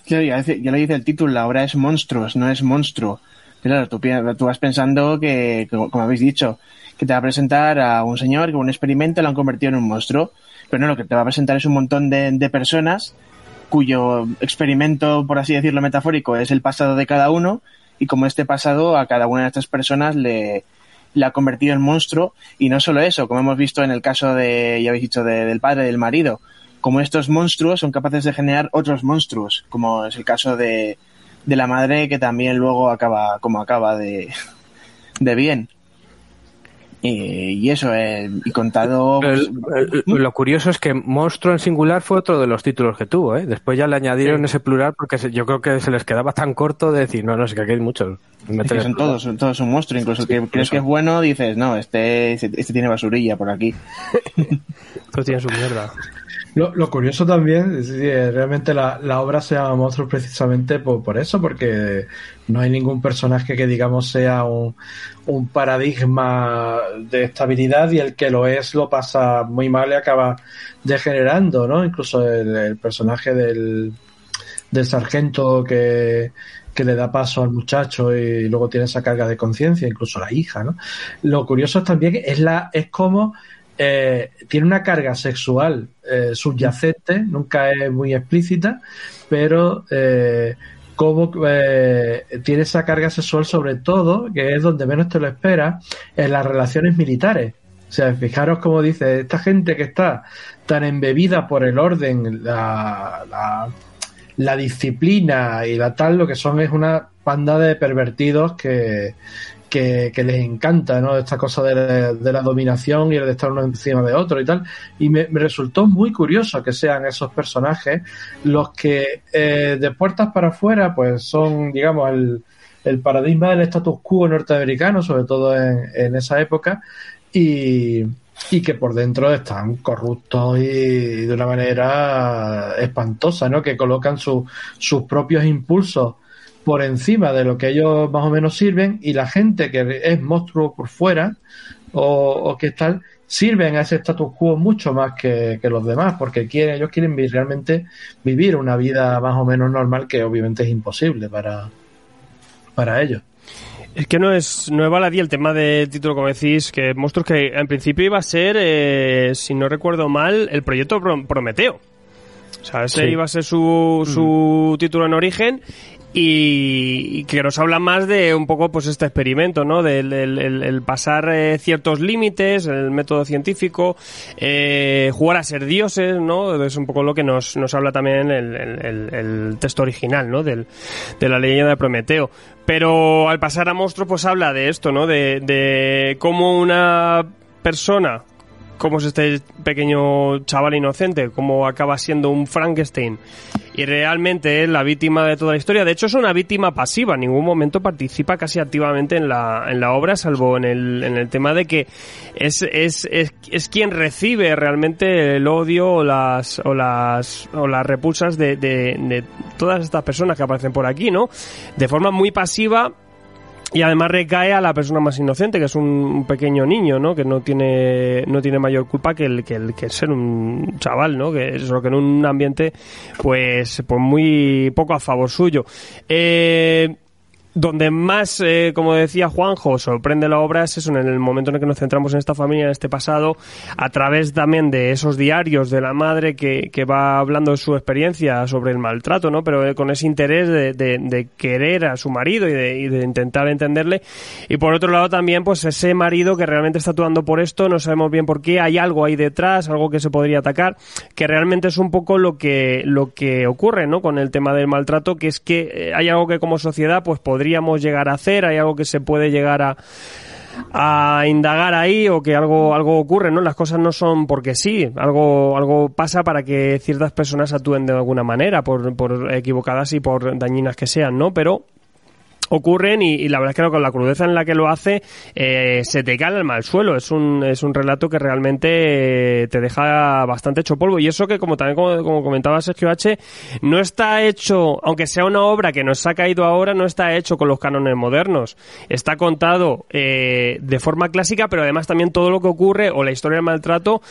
Claro, ya, lo dice el título, la obra es monstruos, no es monstruo. Claro, tú, vas pensando que, como habéis dicho, que te va a presentar a un señor que un experimento lo han convertido en un monstruo. Pero no, lo que te va a presentar es un montón de, de personas cuyo experimento, por así decirlo metafórico, es el pasado de cada uno y como este pasado a cada una de estas personas le, ha convertido en monstruo y no solo eso, como hemos visto en el caso de, ya habéis dicho, de- del padre del marido, como estos monstruos son capaces de generar otros monstruos, como es el caso de, de la madre que también luego acaba como acaba de, de bien. Y, y eso, eh, y contado... El- el- lo curioso es que Monstruo en singular fue otro de los títulos que tuvo, ¿eh? Después ya le añadieron ese plural porque se- yo creo que se les quedaba tan corto de decir, no, no, es que aquí hay muchos. Es que son todos, son todos un monstruo, incluso el que crees eso. que es bueno dices, no, este, este, este tiene basurilla por aquí. Todos tienen su mierda. Lo, lo curioso también es que realmente la, la obra se llama Monstruos precisamente por, por eso, porque no hay ningún personaje que digamos sea un, un paradigma de estabilidad y el que lo es lo pasa muy mal y acaba degenerando, ¿no? Incluso el, el personaje del, del sargento que, que le da paso al muchacho y luego tiene esa carga de conciencia, incluso la hija, ¿no? Lo curioso también es la es como eh, tiene una carga sexual eh, subyacente, nunca es muy explícita, pero eh, como eh, tiene esa carga sexual sobre todo, que es donde menos te lo esperas, en las relaciones militares. O sea, fijaros como dice, esta gente que está tan embebida por el orden, la, la, la disciplina y la tal, lo que son es una panda de pervertidos que, que, les encanta, ¿no? Esta cosa de, la- dominación y el de estar uno encima de otro y tal. Y me, resultó muy curioso que sean esos personajes los que eh, de puertas para afuera, pues son, digamos, el, el paradigma del status quo norteamericano, sobre todo en, esa época, y, que por dentro están corruptos y de una manera espantosa, ¿no? Que colocan su- sus propios impulsos por encima de lo que ellos más o menos sirven y la gente que es monstruo por fuera o, o que tal sirven a ese status quo mucho más que, que los demás porque quieren ellos quieren vi- realmente vivir una vida más o menos normal que obviamente es imposible para para ellos Es que no es, no es baladí el tema del título, como decís, que Monstruos que en principio iba a ser, eh, si no recuerdo mal, el proyecto Pro- Prometeo. O sea, ese Sí. iba a ser su, su título en origen y, que nos habla más de un poco pues este experimento, ¿no? Del el, el- pasar eh, ciertos límites, el método científico, eh, jugar a ser dioses, ¿no? Es un poco lo que nos, nos habla también el- el- el texto original, ¿no? Del, de la leyenda de Prometeo. Pero al pasar a monstruos, pues habla de esto, ¿no? De, de cómo una persona cómo es este pequeño chaval inocente, cómo acaba siendo un Frankenstein y realmente es la víctima de toda la historia. De hecho, es una víctima pasiva, en ningún momento participa casi activamente en la, en la obra, salvo en el, en el tema de que es, es, es, es quien recibe realmente el odio o las, o las, o las repulsas de, de, de todas estas personas que aparecen por aquí, ¿no? De forma muy pasiva y además recae a la persona más inocente, que es un, pequeño niño, ¿no? Que no tiene, no tiene mayor culpa que el, que el que ser un chaval, ¿no? Que es lo que en un ambiente, pues, pues muy poco a favor suyo. Eh, donde más, eh, como decía Juanjo, sorprende la obra es eso, en el momento en el que nos centramos en esta familia, en este pasado, a través también de esos diarios de la madre que, que va hablando de su experiencia sobre el maltrato, ¿no? Pero eh, con ese interés de, de- querer a su marido y de, y de intentar entenderle. Y por otro lado también, pues ese marido que realmente está actuando por esto, no sabemos bien por qué, hay algo ahí detrás, algo que se podría atacar, que realmente es un poco lo que, lo que ocurre, ¿no? Con el tema del maltrato, que es que eh, hay algo que como sociedad, pues podríamos llegar a hacer, hay algo que se puede llegar a, a indagar ahí o que algo algo ocurre, ¿no? Las cosas no son porque sí, algo algo pasa para que ciertas personas actúen de alguna manera, por, por equivocadas y por dañinas que sean, ¿no? Pero ocurren y, y la verdad es que con la crudeza en la que lo hace eh, se te cae el mal suelo es un, es un relato que realmente eh, te deja bastante hecho polvo. Y eso que como también como, como comentaba Sergio H no está hecho aunque sea una obra que nos ha caído ahora no está hecho con los cánones modernos. Está contado eh, de forma clásica pero además también todo lo que ocurre o la historia del maltrato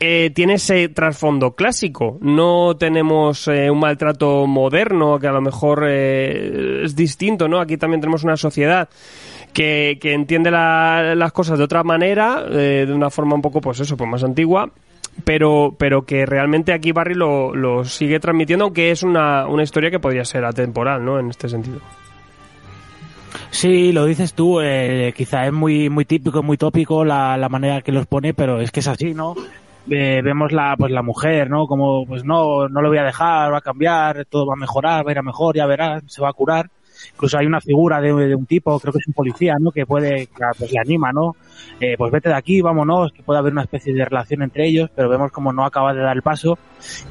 eh, tiene ese trasfondo clásico. No tenemos eh, un maltrato moderno que a lo mejor eh, es distinto, ¿no? Aquí también tenemos una sociedad que, que entiende la- las cosas de otra manera, eh, de una forma un poco, pues eso, pues más antigua. Pero, pero que realmente aquí Barry lo, lo sigue transmitiendo, aunque es una, una historia que podría ser atemporal, ¿no? En este sentido. Sí, lo dices tú, eh, quizá es muy muy típico, muy tópico la, la manera que los pone, pero es que es así, ¿no? Eh, vemos la pues la mujer, ¿no? Como pues no, no lo voy a dejar, va a cambiar, todo va a mejorar, va a ir a mejor, ya verás, se va a curar. Incluso hay una figura de, de un tipo, creo que es un policía, ¿no? Que puede, pues le anima, ¿no? Eh, pues vete de aquí, vámonos, que puede haber una especie de relación entre ellos, pero vemos como no acaba de dar el paso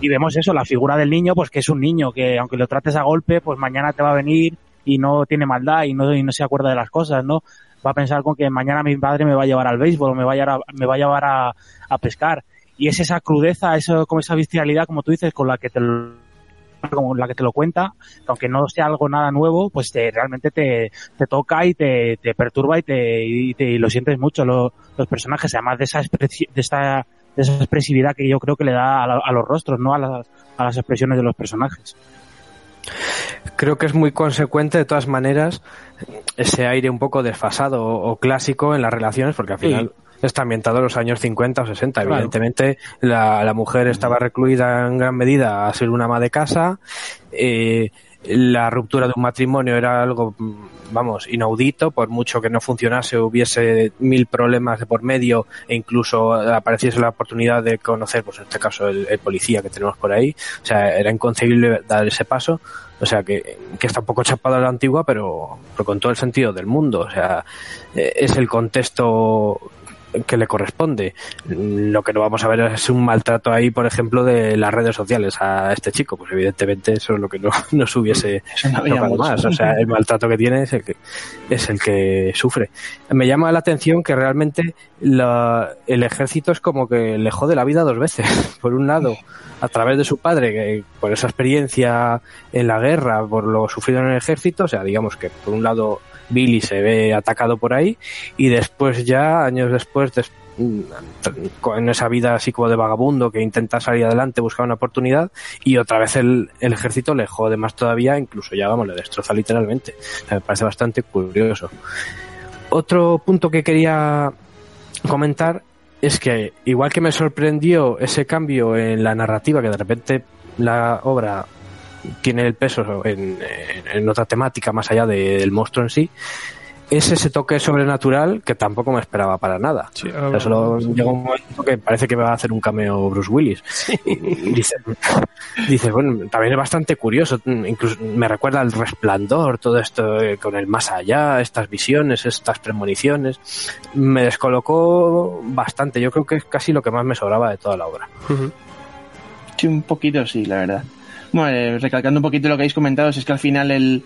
y vemos eso, la figura del niño, pues que es un niño que aunque lo trates a golpe, pues mañana te va a venir y no tiene maldad y no, y no se acuerda de las cosas, ¿no? Va a pensar con que mañana mi padre me va a llevar al béisbol me va a llevar a, me va a, llevar a, a pescar. Y es esa crudeza, eso, como esa bestialidad, como tú dices, con la que te lo, como la que te lo cuenta, que aunque no sea algo nada nuevo, pues te, realmente te, te toca y te, te perturba y, te, y, te- y lo sientes mucho lo- los personajes, además de esa, de esta de esa expresividad que yo creo que le da a, la- a los rostros, ¿no? A las, a las expresiones de los personajes. Creo que es muy consecuente de todas maneras ese aire un poco desfasado o, o clásico en las relaciones, porque al Sí. Está ambientado en los años 50 o 60. Claro. Evidentemente, la, la mujer estaba recluida en gran medida a ser una ama de casa. eh, la ruptura de un matrimonio era algo, mm, vamos, inaudito, por mucho que no funcionase, hubiese mil problemas de por medio e incluso apareciese la oportunidad de conocer, pues en este caso, el, el policía que tenemos por ahí. O sea, era inconcebible dar ese paso. O sea, que, que está un poco chapado a la antigua, pero, pero con todo el sentido del mundo. O sea, eh, es el contexto que le corresponde. Lo que no vamos a ver es un maltrato ahí, por ejemplo, de las redes sociales a este chico. Pues evidentemente eso es lo que no nos hubiese no tocado mucho. más. O sea, el maltrato que tiene es el que, es el que sufre. Me llama la atención que realmente la- el ejército es como que le jode la vida dos veces. Por un lado, a través de su padre, que por esa experiencia en la guerra, por lo sufrido en el ejército, o sea, digamos que por un lado Billy se ve atacado por ahí y después ya, años después, des- en esa vida así como de vagabundo que intenta salir adelante, buscar una oportunidad y otra vez el, el ejército le jode más todavía, incluso ya vamos, le destroza literalmente. Me parece bastante curioso. Otro punto que quería comentar es que igual que me sorprendió ese cambio en la narrativa, que de repente la obra tiene el peso en, en- en otra temática más allá de- del monstruo en sí, es ese toque sobrenatural que tampoco me esperaba para nada. Sí, O sea, solo llega un momento que parece que va a hacer un cameo Bruce Willis. Y, y dice, dice, bueno, también es bastante curioso. Incluso me recuerda al resplandor, todo esto eh, con el más allá, estas visiones, estas premoniciones. Me descolocó bastante. Yo creo que es casi lo que más me sobraba de toda la obra. Sí, un poquito sí, la verdad. Bueno, eh, recalcando un poquito lo que habéis comentado, es que al final el,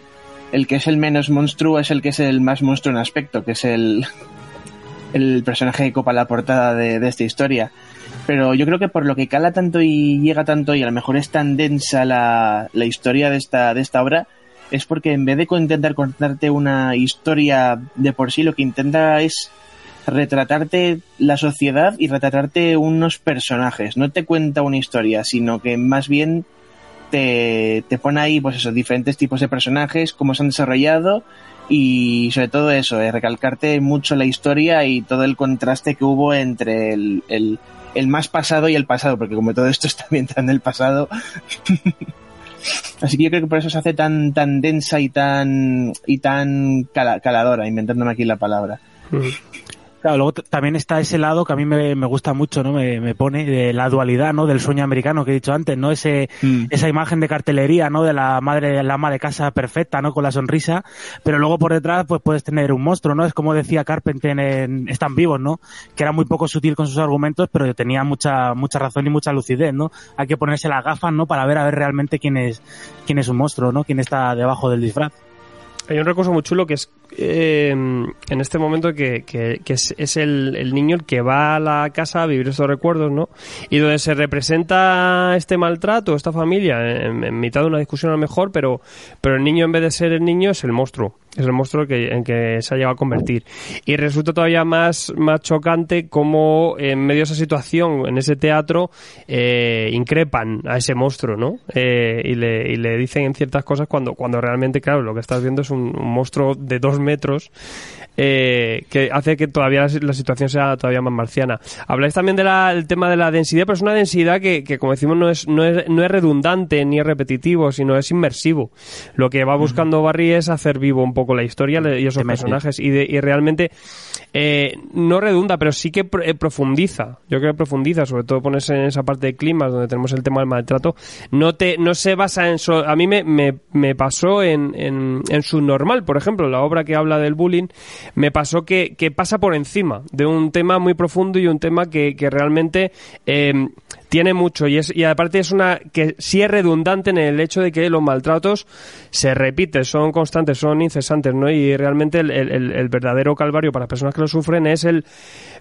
el que es el menos monstruo es el que es el más monstruo en aspecto, que es el, el personaje que copa la portada de, de esta historia. Pero yo creo que por lo que cala tanto y llega tanto y a lo mejor es tan densa la, la historia de esta, de esta obra, es porque en vez de intentar contarte una historia de por sí, lo que intenta es retratarte la sociedad y retratarte unos personajes. No te cuenta una historia, sino que más bien te, te pone ahí, pues eso, diferentes tipos de personajes, cómo se han desarrollado y sobre todo eso, eh, recalcarte mucho la historia y todo el contraste que hubo entre el, el, el más pasado y el pasado, porque como todo esto está ambientado en el pasado, así que yo creo que por eso se hace tan tan densa y tan y tan cala- caladora, inventándome aquí la palabra. Claro, luego también está ese lado que a mí me, me gusta mucho, ¿no? Me, me pone de la dualidad, ¿no? Del sueño americano que he dicho antes, ¿no? Ese, Mm. esa imagen de cartelería, ¿no? De la madre, la ama de casa perfecta, ¿no? Con la sonrisa. Pero luego por detrás, pues puedes tener un monstruo, ¿no? Es como decía Carpenter en Están vivos, ¿no? Que era muy poco sutil con sus argumentos, pero tenía mucha, mucha razón y mucha lucidez, ¿no? Hay que ponerse las gafas, ¿no? Para ver a ver realmente quién es, quién es un monstruo, ¿no? Quién está debajo del disfraz. Hay un recurso muy chulo que es eh, en este momento que, que- que es, es el, niño el que va a la casa a vivir estos recuerdos, ¿no? Y donde se representa este maltrato, esta familia, en, en mitad de una discusión a lo mejor, pero, pero el niño en vez de ser el niño es el monstruo. Es el monstruo que, en que se ha llegado a convertir. Y resulta todavía más, más chocante cómo en medio de esa situación, en ese teatro, eh, increpan a ese monstruo, ¿no? Eh, y, le, y le dicen ciertas cosas cuando, cuando realmente, claro, lo que estás viendo es un, un monstruo de dos metros eh, que hace que todavía la, la situación sea todavía más marciana. Habláis también del tema de la densidad, pero es una densidad que, que, como decimos, no es, no, es, no es redundante ni es repetitivo, sino es inmersivo. Lo que va buscando Barry es hacer vivo un poco la historia y esos personajes y, de- y realmente eh, no redunda, pero sí que eh, profundiza. Yo creo que profundiza, sobre todo ponerse en esa parte de climas donde tenemos el tema del maltrato. No te no se basa en so- a mí me, me, me pasó en, en, en Subnormal, por ejemplo, la obra que habla del bullying, me pasó que, que pasa por encima de un tema muy profundo y un tema que, que realmente eh, tiene mucho y es y aparte es una que sí es redundante en el hecho de que los maltratos se repiten, son constantes, son incesantes, ¿no? Y realmente el, verdadero calvario para las personas que lo sufren es el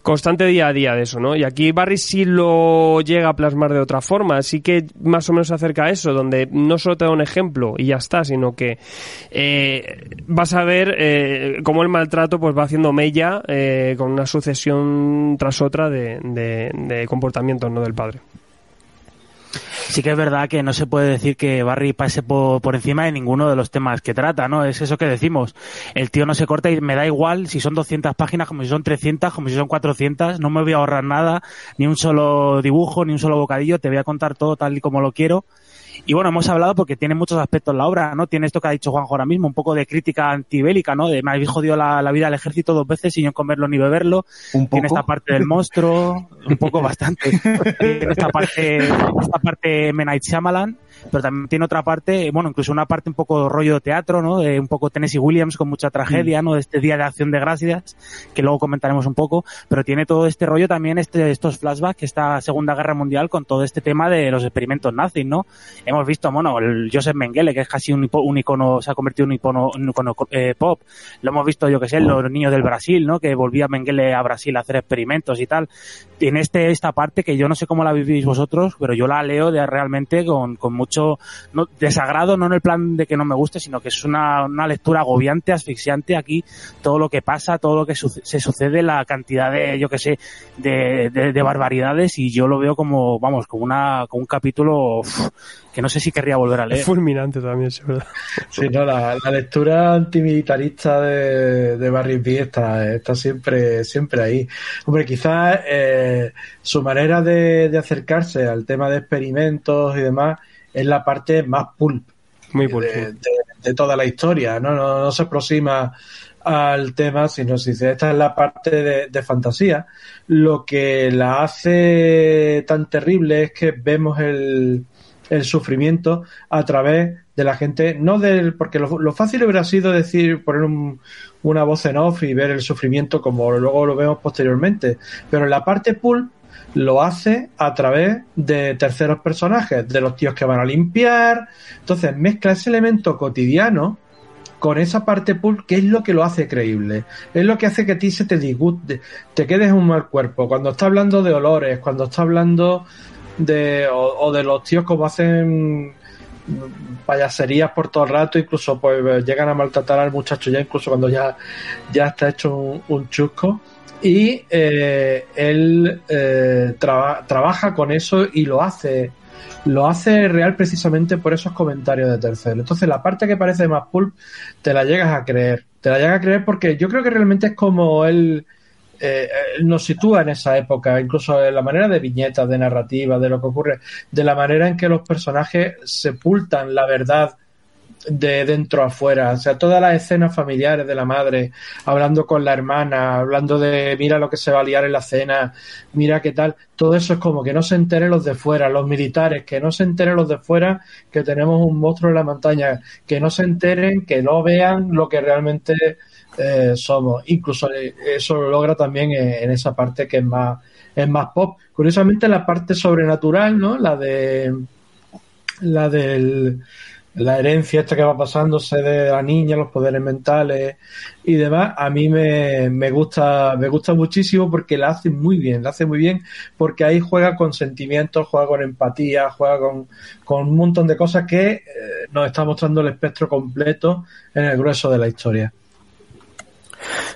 constante día a día de eso, ¿no? Y aquí Barry sí lo llega a plasmar de otra forma, así que más o menos se acerca a eso, donde no solo te da un ejemplo y ya está, sino que eh, vas a ver eh, cómo el maltrato pues va haciendo mella eh, con una sucesión tras otra de- de comportamientos, ¿no? Del padre. Sí que es verdad que no se puede decir que Barry pase por, por encima de ninguno de los temas que trata, ¿no? Es eso que decimos. El tío no se corta y me da igual si son 200 páginas, como si son 300, como si son 400. No me voy a ahorrar nada, ni un solo dibujo, ni un solo bocadillo. Te voy a contar todo tal y como lo quiero. Y bueno, hemos hablado porque tiene muchos aspectos la obra, ¿no? Tiene esto que ha dicho Juanjo ahora mismo, un poco de crítica antibélica, ¿no? De me habéis jodido la, la vida al ejército dos veces sin yo comerlo ni beberlo. Un Tiene poco. esta parte del monstruo, un poco bastante. Tiene esta parte, esta parte M. Night Shyamalan, pero también tiene otra parte, bueno, incluso una parte un poco rollo de teatro, ¿no? Un poco Tennessee Williams con mucha tragedia, ¿no? De este Día de Acción de Gracias, que luego comentaremos un poco, pero tiene todo este rollo también, este, estos flashbacks, esta Segunda Guerra Mundial con todo este tema de los experimentos nazis, ¿no? Hemos visto, bueno, el Joseph Mengele, que es casi un, un icono, se ha convertido en un icono, un icono eh, pop. Lo hemos visto, yo que sé, los niños del Brasil, ¿no? Que volvía Mengele a Brasil a hacer experimentos y tal. Tiene este, esta parte que yo no sé cómo la vivís vosotros, pero yo la leo de realmente con, con mucho no, desagrado, no en el plan de que no me guste, sino que es una, una lectura agobiante, asfixiante aquí, todo lo que pasa, todo lo que suce- se sucede, la cantidad de, yo que sé, de, de, de barbaridades y yo lo veo como, vamos, como una, como un capítulo uf, que no sé si querría volver a leer. Es fulminante también, es verdad. Sí, no, la, la lectura antimilitarista de, de Barry B está, está siempre, siempre ahí. Hombre, quizás eh, su manera de, de acercarse al tema de experimentos y demás es la parte más pulp Muy de, de- de toda la historia, ¿no? No, no se aproxima al tema, sino si dice, esta es la parte de, de fantasía. Lo que la hace tan terrible es que vemos el, el sufrimiento a través de la gente, no del, porque lo, lo fácil hubiera sido decir, poner un- una voz en off y ver el sufrimiento como luego lo vemos posteriormente, pero en la parte pulp lo hace a través de terceros personajes, de los tíos que van a limpiar. Entonces mezcla ese elemento cotidiano con esa parte pulp que es lo que lo hace creíble. Es lo que hace que a ti se te disguste, te quedes un mal cuerpo. Cuando está hablando de olores, cuando está hablando de, o, de los tíos como hacen payaserías por todo el rato, incluso pues llegan a maltratar al muchacho ya, incluso cuando ya, ya está hecho un, un chusco. Y eh, él eh, traba- trabaja con eso y lo hace lo hace real precisamente por esos comentarios de tercero. Entonces la parte que parece más pulp te la llegas a creer. te la llegas a creer porque yo creo que realmente es como él eh, él nos sitúa en esa época, incluso en la manera de viñetas, de narrativa, de lo que ocurre, de la manera en que los personajes sepultan la verdad de dentro a afuera. O sea, todas las escenas familiares de la madre, hablando con la hermana, hablando de mira lo que se va a liar en la cena, mira qué tal. Todo eso es como que no se enteren los de fuera, los militares, que no se enteren los de fuera que tenemos un monstruo en la montaña, que no se enteren, que no vean lo que realmente eh, somos. Incluso eh, eso lo logra también en, esa parte que es más, es más pop. Curiosamente la parte sobrenatural, ¿no? La de la del la herencia esta que va pasándose de la niña, los poderes mentales y demás, a mí me, me gusta, me gusta muchísimo porque la hace muy bien, la hace muy bien porque ahí juega con sentimientos, juega con empatía, juega con, con un montón de cosas que eh, nos está mostrando el espectro completo en el grueso de la historia.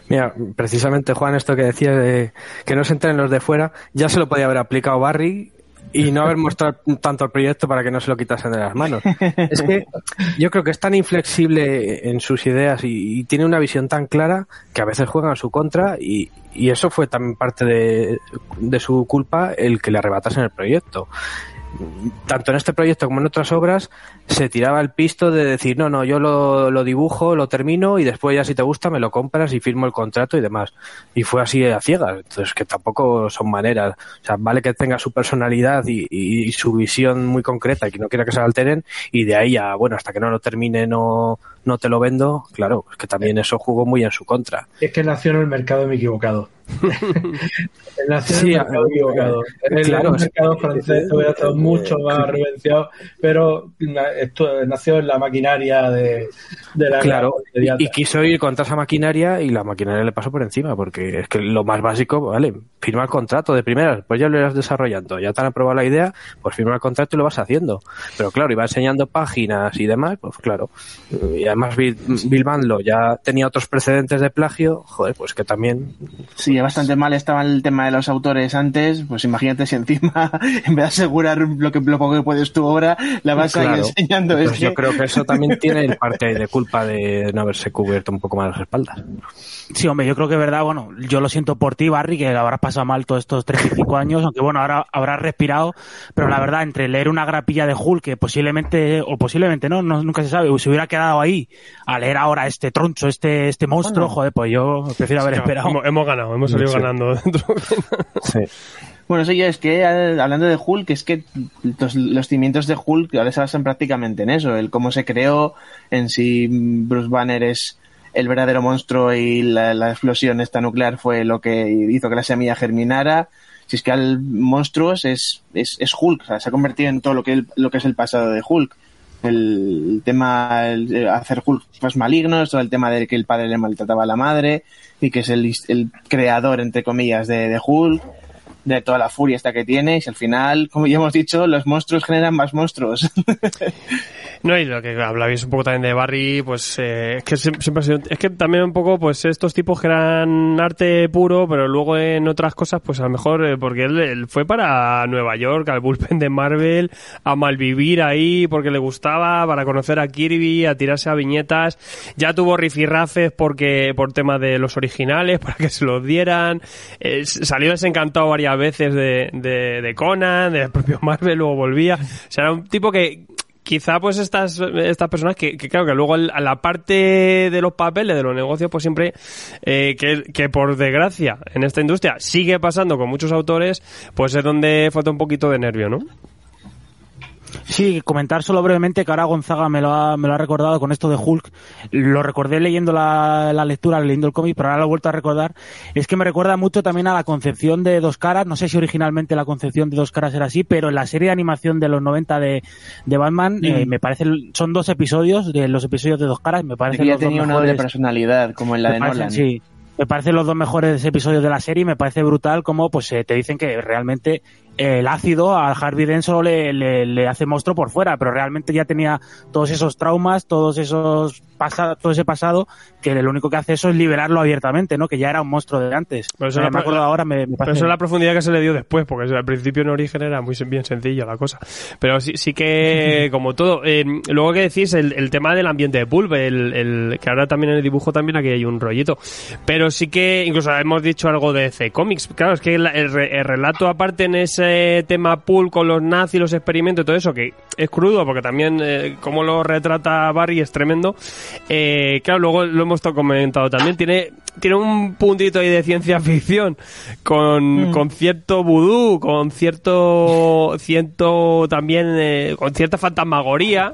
Mira, precisamente Juan, esto que decía de que no se enteren los de fuera, ya se lo podía haber aplicado Barry y no haber mostrado tanto el proyecto para que no se lo quitasen de las manos. Es que yo creo que es tan inflexible en sus ideas y, tiene una visión tan clara que a veces juegan a su contra y, y eso fue también parte de, de su culpa el que le arrebatasen el proyecto tanto en este proyecto como en otras obras, se tiraba el pisto de decir, no, no, yo lo, lo, dibujo, lo termino y después ya si te gusta me lo compras y firmo el contrato y demás. Y fue así a ciegas, entonces que tampoco son maneras. O sea, vale que tenga su personalidad y, y, y su visión muy concreta y que no quiera que se alteren y de ahí a, bueno, hasta que no lo termine no, no te lo vendo, claro, es que también eso jugó muy en su contra. Es que nació en el mercado equivocado. nació en el mercado equivocado. En el, claro, mercado francés hubiera estado mucho más reverenciado, pero esto nació en la maquinaria de, de la Claro, y, y, quiso ir contra esa maquinaria y la maquinaria le pasó por encima, porque es que lo más básico, vale, firma el contrato de primera, pues ya lo irás desarrollando, ya te han aprobado la idea, pues firma el contrato y lo vas haciendo. Pero claro, iba enseñando páginas y demás, pues claro. Además Bill, Bill Bandlo ya tenía otros precedentes de plagio, joder, pues que también... Sí, bastante mal estaba el tema de los autores antes, pues imagínate si encima, en vez de asegurar lo, que, lo poco que puedes tu obra, la vas claro. a ir enseñando. Pues es yo creo que eso también tiene parte de culpa de no haberse cubierto un poco más las espaldas. Sí, hombre, yo creo que es verdad, bueno, yo lo siento por ti, Barry, que habrás pasado mal todos estos 35 años, aunque bueno, ahora habrás respirado, pero la verdad, entre leer una grapilla de Hulk, que posiblemente, o posiblemente no, no nunca se sabe, se hubiera quedado ahí, a leer ahora este troncho, este, este monstruo, bueno. joder, pues yo prefiero haber sí, esperado. Hemos, hemos, ganado, hemos salido sí. ganando dentro. sí. Bueno, sí, es que hablando de Hulk, es que los, los, cimientos de Hulk ahora se basan prácticamente en eso, el cómo se creó, en si Bruce Banner es el verdadero monstruo y la, la, explosión esta nuclear fue lo que hizo que la semilla germinara. Si es que al monstruos es, es, es Hulk, o sea, se ha convertido en todo lo que, el, lo que es el pasado de Hulk. El, tema, el, hacer Hulk pues malignos, todo el tema de que el padre le maltrataba a la madre y que es el, el creador, entre comillas, de, de Hulk de toda la furia esta que tiene y al final, como ya hemos dicho, los monstruos generan más monstruos. No, y lo que hablabais un poco también de Barry, pues eh, es que siempre ha sido, es que también un poco, pues estos tipos que eran arte puro, pero luego en otras cosas, pues a lo mejor, eh, porque él, fue para Nueva York, al bullpen de Marvel, a malvivir ahí porque le gustaba, para conocer a Kirby, a tirarse a viñetas, ya tuvo rifirrafes porque, por tema de los originales, para que se los dieran, eh, salió desencantado varias veces de, de, de Conan, del propio Marvel, luego volvía, o sea, era un tipo que quizá pues estas estas personas que, que claro que luego a la parte de los papeles de los negocios pues siempre eh, que, que por desgracia en esta industria sigue pasando con muchos autores pues es donde falta un poquito de nervio no Sí, comentar solo brevemente que ahora Gonzaga me lo ha, me lo ha recordado con esto de Hulk. Lo recordé leyendo la, la lectura, leyendo el cómic, pero ahora lo he vuelto a recordar. Es que me recuerda mucho también a la concepción de Dos Caras. No sé si originalmente la concepción de Dos Caras era así, pero en la serie de animación de los 90 de, de Batman, eh, me parece, son dos episodios, de los episodios de Dos Caras, me parece. Ya tenía una doble personalidad, como en la de parecen, Nolan. Sí, me parecen los dos mejores episodios de la serie y me parece brutal como pues eh, te dicen que realmente el ácido al Harvey Dent solo le, le, le hace monstruo por fuera, pero realmente ya tenía todos esos traumas, todos esos pasa, todo ese pasado, que lo único que hace eso es liberarlo abiertamente, ¿no? Que ya era un monstruo de antes. Pero eso No la- me acuerdo ahora, me, me Pero eso es la profundidad que se le dio después, porque al principio en origen era muy bien sencilla la cosa. Pero sí, sí que, como todo, eh, luego que decís, el, el tema del ambiente de pulp, el, el- que ahora también en el dibujo también aquí hay un rollito. Pero sí que, incluso hemos dicho algo de C Comics. Claro, es que el, el relato aparte en ese tema pulp con los nazis, los experimentos y todo eso, que es crudo, porque también eh, como lo retrata Barry es tremendo. Eh, claro, luego lo hemos comentado también, tiene, tiene un puntito ahí de ciencia ficción con, con cierto vudú, con cierto, cierto también, eh, con cierta fantasmagoría,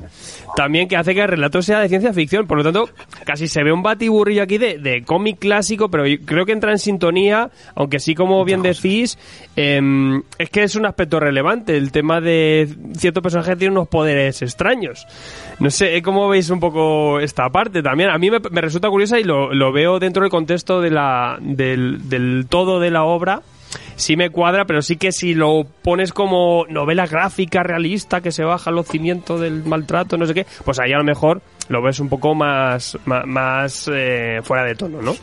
también que hace que el relato sea de ciencia ficción. Por lo tanto, casi se ve un batiburrillo aquí de, de cómic clásico, pero yo creo que entra en sintonía, aunque sí, como bien decís, em, es que es un aspecto relevante, el tema de cierto personaje tiene unos poderes extraños. No sé, eh, ¿cómo veis un poco esta parte también? A mí me, me resulta curiosa y lo, lo veo dentro del contexto de la, del, del todo de la obra. Sí me cuadra, pero sí que si lo pones como novela gráfica realista que se baja los cimientos del maltrato, no sé qué, pues ahí a lo mejor lo ves un poco más, más, más, eh, fuera de tono, ¿no?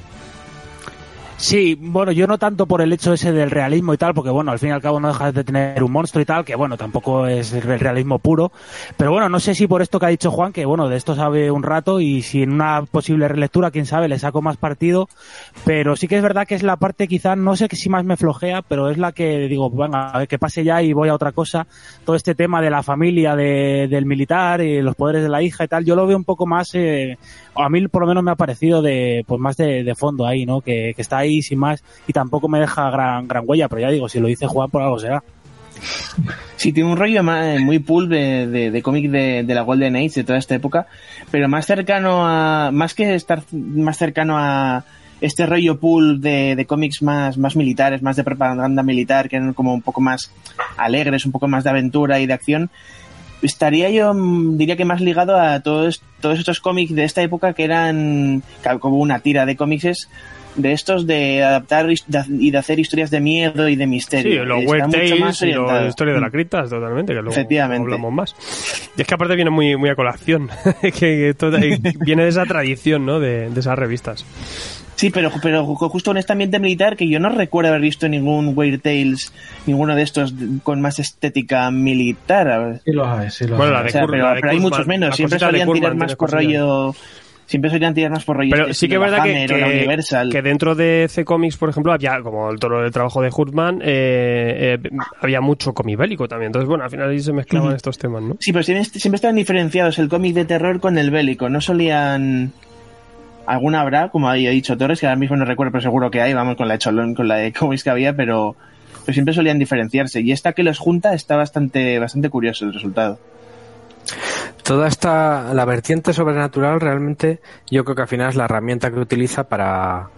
Sí, bueno, yo no tanto por el hecho ese del realismo y tal, porque bueno, al fin y al cabo no dejas de tener un monstruo y tal, que bueno, tampoco es el realismo puro, pero bueno, no sé si por esto que ha dicho Juan, que bueno, de esto sabe un rato y si en una posible relectura, quién sabe, le saco más partido, pero sí que es verdad que es la parte quizás, no sé si más me flojea, pero es la que digo, venga, a ver, que pase ya y voy a otra cosa, todo este tema de la familia, de, del militar y los poderes de la hija y tal, yo lo veo un poco más, eh, a mí por lo menos me ha parecido de, pues más de, fondo ahí, ¿no? Que está ahí sin más y tampoco me deja gran, gran huella, pero ya digo, si lo dice Juan, por algo será. Sí, tiene un rollo más- muy pulp de, de, de cómic de, de la Golden Age, de toda esta época, pero más cercano a, más que estar más cercano a este rollo pulp de, cómics más, más militares, más de propaganda militar, que eran como un poco más alegres, un poco más de aventura y de acción, estaría yo, mm, diría que más ligado a todos, todos estos cómics de esta época que eran como una tira de cómics de estos de adaptar y de hacer historias de miedo y de Sí, misterio. los Está Weird mucho Tales y la orientado. historia de la cripta, totalmente, que luego Efectivamente. hablamos más. Y es que aparte viene muy, muy a colación, que esto de- viene de esa tradición, ¿no? De, de esas revistas. Sí, pero, pero ju- justo en este ambiente militar que yo no recuerdo haber visto ningún Weird Tales, ninguno de estos con más estética militar. A ver. Sí los hay, sí los Bueno, la hay. de O sea, Kurman, pero, la de pero hay muchos menos. Siempre solían tirar más rollo. Siempre solían tirar más por rollo. Pero sí que es verdad que, Hammer que, dentro de C Comics, por ejemplo, había, como el todo el trabajo de Hurtman, eh, eh, había mucho cómic bélico también. Entonces, bueno, al final ahí se mezclaban estos temas, ¿no? Sí, pero siempre, siempre estaban diferenciados el cómic de terror con el bélico. No solían. Alguna habrá, como ha dicho Torres, que ahora mismo no recuerdo, pero seguro que hay, vamos, con la de Cholón, con la de cómics que había, pero, pero siempre solían diferenciarse. Y esta que los junta está bastante, bastante curioso el resultado. Toda esta, la vertiente sobrenatural realmente yo creo que al final es la herramienta que utiliza para,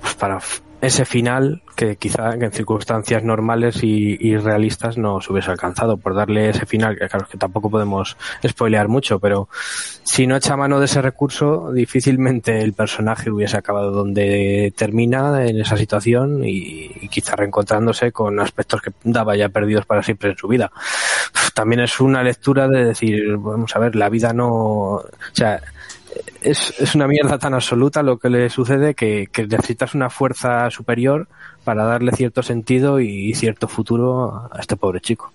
pues para ese final que quizá en circunstancias normales y, y realistas no se hubiese alcanzado. Por darle ese final que claro que tampoco podemos spoilear mucho pero si no echa mano de ese recurso difícilmente el personaje hubiese acabado donde termina en esa situación y, y quizá reencontrándose con aspectos que daba ya perdidos para siempre en su vida. También es una lectura de decir vamos a ver la vida no o sea es, es una mierda tan absoluta lo que le sucede que, que necesitas una fuerza superior para darle cierto sentido y cierto futuro a este pobre chico.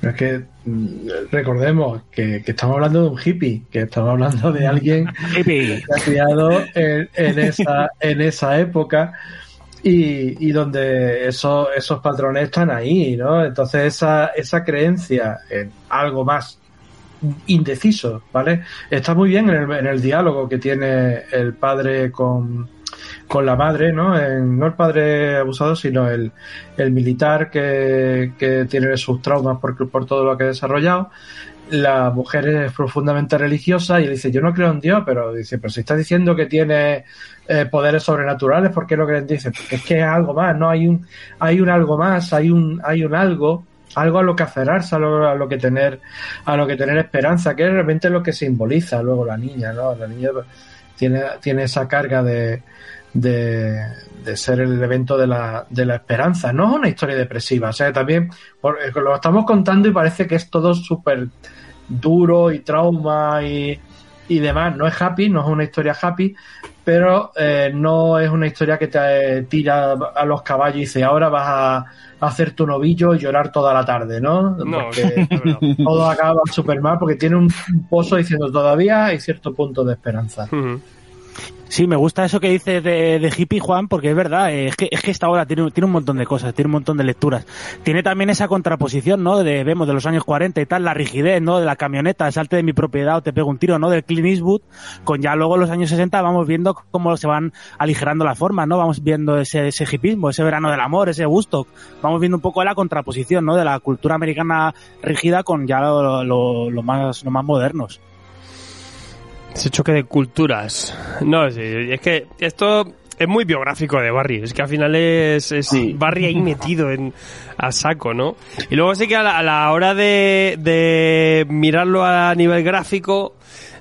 Pero es que mm, recordemos que, que estamos hablando de un hippie, que estamos hablando de alguien que ha criado en, en esa, en esa época y, y donde esos, esos patrones están ahí, ¿no? Entonces esa, esa creencia en algo más indeciso, ¿vale? Está muy bien en el, diálogo que tiene el padre con, con la madre, ¿no? En- no el padre abusado, sino el, el militar que, que tiene sus traumas por, por todo lo que ha desarrollado. La mujer es profundamente religiosa y le dice, yo no creo en Dios, pero dice, pero si estás diciendo que tiene eh, poderes sobrenaturales, ¿por qué no creen? Dice, porque es que es algo más, ¿no? Hay un, hay un algo más, hay un, hay un algo, algo a lo que aferrarse, a lo, a lo que tener, a lo que tener esperanza, que es realmente lo que simboliza luego la niña, ¿no? La niña tiene, tiene esa carga de, de, ser el evento de la, de la esperanza. No es una historia depresiva, o sea, también eh, lo estamos contando y parece que es todo súper duro y trauma y, y demás. No es happy, no es una historia happy, pero eh, no es una historia que te eh, tira a los caballos y dice, ahora vas a, hacer tu novillo y llorar toda la tarde, ¿no? No, Porque no, todo acaba súper mal porque tiene un pozo diciendo todavía hay cierto punto de esperanza. Sí, me gusta eso que dices de, hippie, Juan, porque es verdad, es que, es que esta obra tiene, un montón de cosas, tiene un montón de lecturas. Tiene también esa contraposición, ¿no? De, vemos de los años 40 y tal, la rigidez, ¿no? De la camioneta, salte de mi propiedad o te pego un tiro, ¿no? Del Clint Eastwood, con ya luego los años 60 vamos viendo cómo se van aligerando las formas, ¿no? Vamos viendo ese, ese ese verano del amor, ese gusto. Vamos viendo un poco la contraposición, ¿no? De la cultura americana rígida con ya lo más, lo más modernos. Ese choque de culturas. No, sí, es que esto es muy biográfico de Barry. Es que al final es, es Sí. Barry ahí metido en, a saco, ¿no? Y luego sí que a la, a la hora de, de mirarlo a nivel gráfico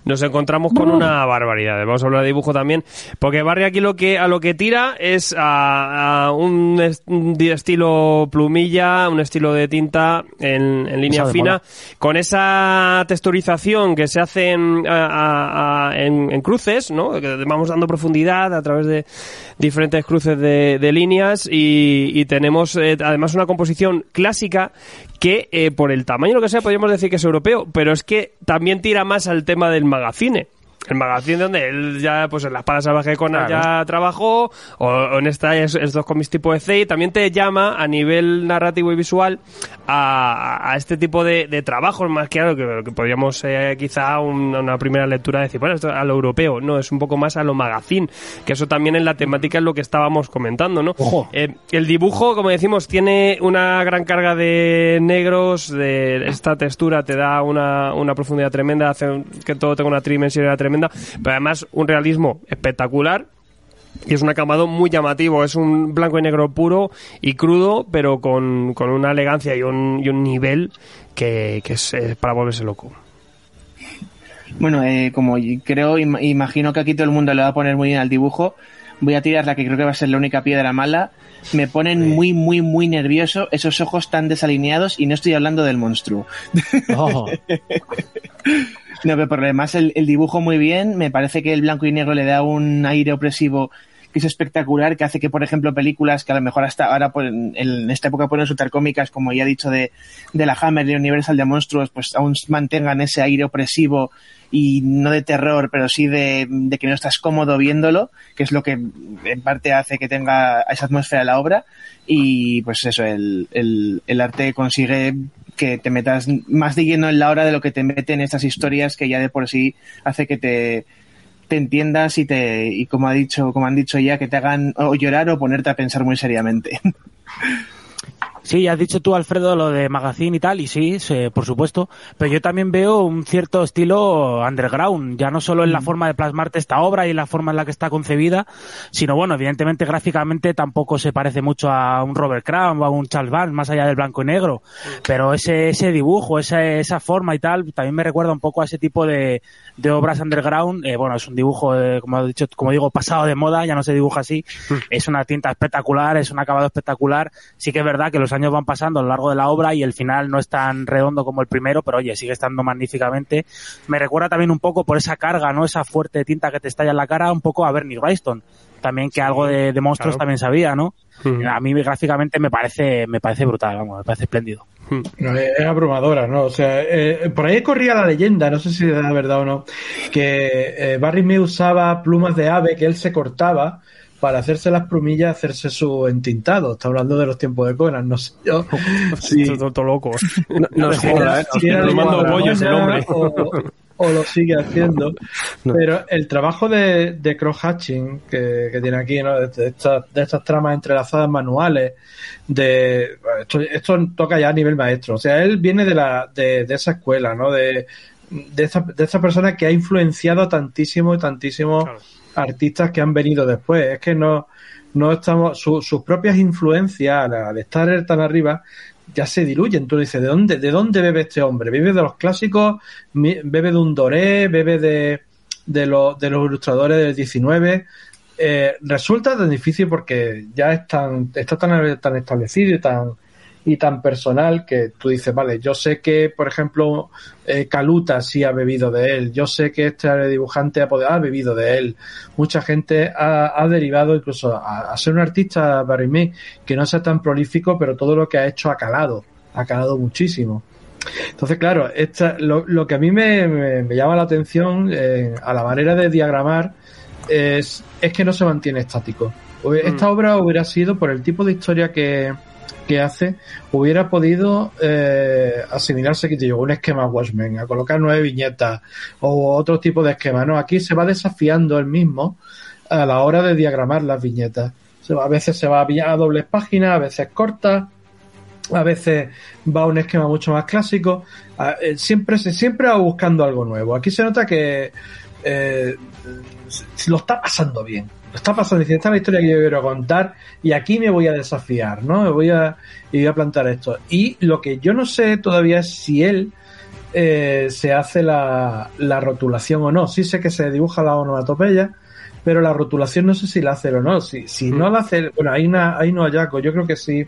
nos encontramos con una barbaridad. Vamos a hablar de dibujo también, porque Barry aquí lo que a lo que tira es a, a un, est- un di- estilo plumilla, un estilo de tinta en, en línea fina, con esa texturización que se hace en, a- en- en cruces, ¿no? Que vamos dando profundidad a través de diferentes cruces de, de líneas y, y tenemos eh, además una composición clásica que eh, por el tamaño lo que sea podríamos decir que es europeo, pero es que también tira más al tema del magazine. El magazine donde él ya, pues en la espada salvaje con Claro. ya trabajó, o, o en esta, es- estos cómics tipo de C, también te llama a nivel narrativo y visual a, a este tipo de, de trabajos, más que a lo que, que podríamos eh, quizá un- una primera lectura decir, bueno, esto a lo europeo, no, es un poco más a lo magazine, que eso también en la temática es lo que estábamos comentando, ¿no? Ojo. Eh, el dibujo, como decimos, tiene una gran carga de negros, de esta textura te da una, una profundidad tremenda, hace que todo tenga una tridimensionalidad tremenda, pero además un realismo espectacular. Y es un acabado muy llamativo, es un blanco y negro puro y crudo, pero con, con una elegancia y un, y un nivel que, que es eh, para volverse loco. Bueno, eh, como creo, im- imagino que aquí todo el mundo le va a poner muy bien al dibujo, voy a tirar la que creo que va a ser la única piedra mala. Me ponen muy, muy, muy nervioso esos ojos tan desalineados y no estoy hablando del monstruo. Ojo. No, pero por lo demás el, el dibujo muy bien, me parece que el blanco y negro le da un aire opresivo que es espectacular, que hace que, por ejemplo, películas que a lo mejor hasta ahora pues, en, esta época pueden resultar cómicas, como ya he dicho, de, de la Hammer, de Universal de Monstruos, pues aún mantengan ese aire opresivo y no de terror, pero sí de, de que no estás cómodo viéndolo, que es lo que en parte hace que tenga esa atmósfera la obra. Y pues eso, el, el, arte consigue que te metas más de lleno en la hora de lo que te mete en estas historias que ya de por sí hace que te, te entiendas y te y como ha dicho como han dicho ya que te hagan o llorar o ponerte a pensar muy seriamente Sí, has dicho tú, Alfredo, lo de magazine y tal, y sí, sí, por supuesto, pero yo también veo un cierto estilo underground, ya no solo en la forma de plasmarte esta obra y en la forma en la que está concebida, sino bueno, evidentemente gráficamente tampoco se parece mucho a un Robert Crumb o a un Charles Vance, más allá del blanco y negro, pero ese, ese dibujo, esa, esa forma y tal, también me recuerda un poco a ese tipo de, de obras underground, eh, bueno, es un dibujo, eh, como he dicho, como digo, pasado de moda, ya no se dibuja así, es una tinta espectacular, es un acabado espectacular, sí que es verdad que los años van pasando a lo largo de la obra y el final no es tan redondo como el primero, pero oye, sigue estando magníficamente. Me recuerda también un poco por esa carga, ¿no? Esa fuerte tinta que te estalla en la cara, un poco a Bernie Wrightson. También que algo de, de monstruos claro. también sabía, ¿no? A mí gráficamente me parece, me parece brutal, vamos, me parece espléndido. No, es abrumadora, ¿no? O sea, eh, por ahí corría la leyenda, no sé si es la verdad o no, que eh, Barry me usaba plumas de ave que él se cortaba para hacerse las plumillas, hacerse su entintado. Está hablando de los tiempos de Conan, no sé yo. Sí. Todo, todo loco. No, no ¿eh? si bollos el hombre. O, o lo sigue haciendo. Pero el trabajo de, de cross hatching que, que tiene aquí, ¿no? de, estas, de estas tramas entrelazadas manuales, de esto, esto toca ya a nivel maestro. O sea, él viene de la de, de esa escuela, ¿no? De, de esa, de esa persona que ha influenciado tantísimos Claro. Artistas que han venido después. Es que no, no estamos, su- sus propias influencias al, al estar tan arriba ya se diluyen. Tú dices, ¿de dónde, ¿de dónde bebe este hombre? ¿Bebe de los clásicos? ¿Bebe de un Doré? ¿Bebe de, de, los, de los ilustradores del 19? eh, resulta tan difícil porque ya es tan, está tan establecido y tan, y tan personal que tú dices, vale, yo sé que, por ejemplo, eh, Caluta sí ha bebido de él, yo sé que este dibujante ha, podido- ha bebido de él, mucha gente ha, ha derivado incluso a, ser un artista, Barry May, que no sea tan prolífico, pero todo lo que ha hecho ha calado, ha calado muchísimo. Entonces, claro, esta, lo, lo que a mí me, me- me llama la atención eh, a la manera de diagramar es, es que no se mantiene estático. Hubie- Esta obra hubiera sido, por el tipo de historia que, que hace, hubiera podido eh, asimilarse que llegó un esquema Watchmen, a colocar nueve viñetas o otro tipo de esquema. No, aquí se va desafiando el mismo a la hora de diagramar las viñetas. A veces se va a dobles páginas, a veces cortas, a veces va a un esquema mucho más clásico. A- eh, Siempre se siempre va buscando algo nuevo. Aquí se nota que eh, lo está pasando bien. Está pasando. Dice, esta es la historia que yo quiero contar y aquí me voy a desafiar, ¿no? Me voy a, y voy a plantar esto. Y lo que yo no sé todavía es si él eh, se hace la, la rotulación o no. Sí sé que se dibuja la onomatopeya, pero la rotulación no sé si la hace o no. Si, si no la hace, bueno, hay una, hay no hallazgo. Yo creo que sí.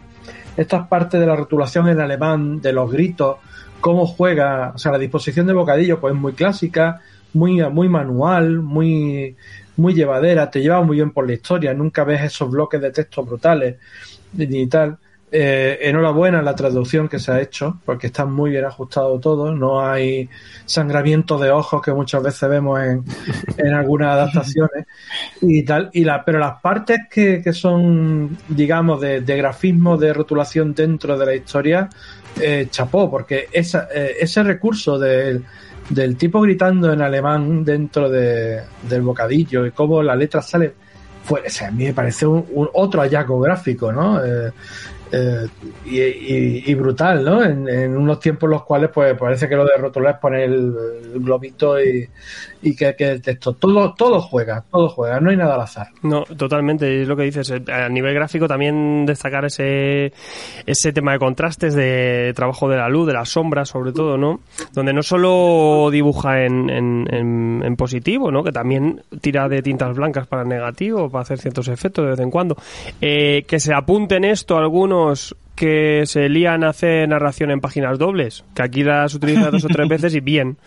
Estas partes de la rotulación en alemán, de los gritos, cómo juega, o sea, la disposición de bocadillo, pues es muy clásica, muy, muy manual, muy, muy llevadera, te lleva muy bien por la historia, nunca ves esos bloques de texto brutales ni tal. Eh, enhorabuena en la traducción que se ha hecho, porque está muy bien ajustado todo, no hay sangramiento de ojos que muchas veces vemos en, en algunas adaptaciones y tal, y la, pero las partes que, que son, digamos, de, de grafismo, de rotulación dentro de la historia, eh, chapó, porque esa, eh, ese recurso del, del tipo gritando en alemán dentro de, del bocadillo y cómo la letra sale, fue, o sea, a mí me parece un, un otro hallazgo gráfico, ¿no? Eh, eh, y, brutal, ¿no? En, unos tiempos los cuales pues parece que lo de rotular es poner el, el globito y, y que, que el texto, todo, todo juega, todo juega, no hay nada al azar. No, totalmente, es lo que dices. Eh, A nivel gráfico también destacar ese, ese tema de contrastes, de trabajo de la luz, de las sombras sobre todo, ¿no? Donde no solo dibuja en, en, en- en positivo, ¿no? Que también tira de tintas blancas para negativo, para hacer ciertos efectos de vez en cuando. Eh, que se apunten esto algunos que se lían a hacer narración en páginas dobles, que aquí las utiliza dos o tres veces y bien,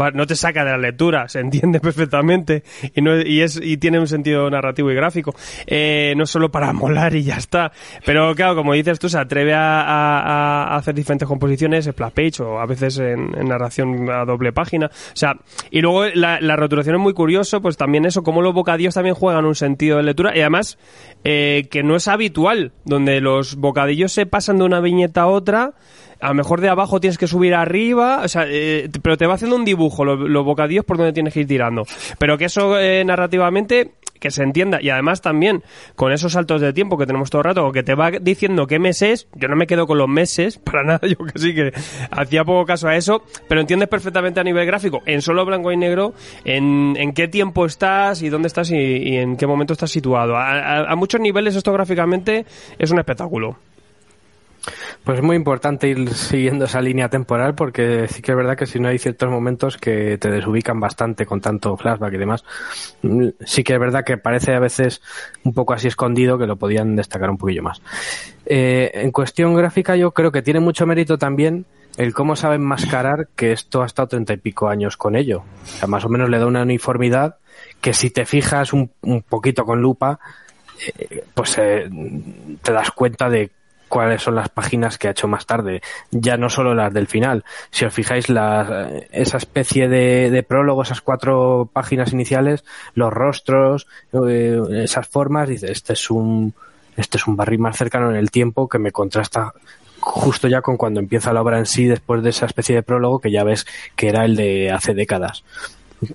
Va, no te saca de la lectura, se entiende perfectamente y, no, y, es, y tiene un sentido narrativo y gráfico, eh, no solo para molar y ya está, pero claro, como dices tú, se atreve a, a- a hacer diferentes composiciones splash page o a veces en, en narración a doble página, o sea, y luego la, la rotulación es muy curioso, pues también eso, como los bocadillos también juegan un sentido de lectura y además eh, que no es habitual, donde los bocadillos se pasan de una viñeta a otra, a lo mejor de abajo tienes que subir arriba, o sea, eh, pero te va haciendo un dibujo, lo- los, bocadillos por donde tienes que ir tirando. Pero que eso eh, narrativamente, que se entienda. Y además también, con esos saltos de tiempo que tenemos todo el rato, que te va diciendo qué mes es, yo no me quedo con los meses, para nada, yo que sí que hacía poco caso a eso, pero entiendes perfectamente a nivel gráfico, en solo blanco y negro, en, en qué tiempo estás y dónde estás y, y en qué momento estás situado. A, a- a muchos niveles esto gráficamente es un espectáculo. Pues es muy importante ir siguiendo esa línea temporal porque sí que es verdad que si no hay ciertos momentos que te desubican bastante con tanto flashback y demás. Mm, Sí que es verdad que parece a veces un poco así escondido que lo podían destacar un poquillo más. Eh, en cuestión gráfica yo creo que tiene mucho mérito también el cómo saben mascarar que esto ha estado treinta y pico años con ello. O sea, más o menos le da una uniformidad que si te fijas un, un poquito con lupa, eh, pues eh, te das cuenta de cuáles son las páginas que ha hecho más tarde, ya no solo las del final. Si os fijáis, la, esa especie de, de prólogo, esas cuatro páginas iniciales, los rostros, eh, esas formas, dice, este es un, este es un barril más cercano en el tiempo que me contrasta justo ya con cuando empieza la obra en sí, después de esa especie de prólogo que ya ves que era el de hace décadas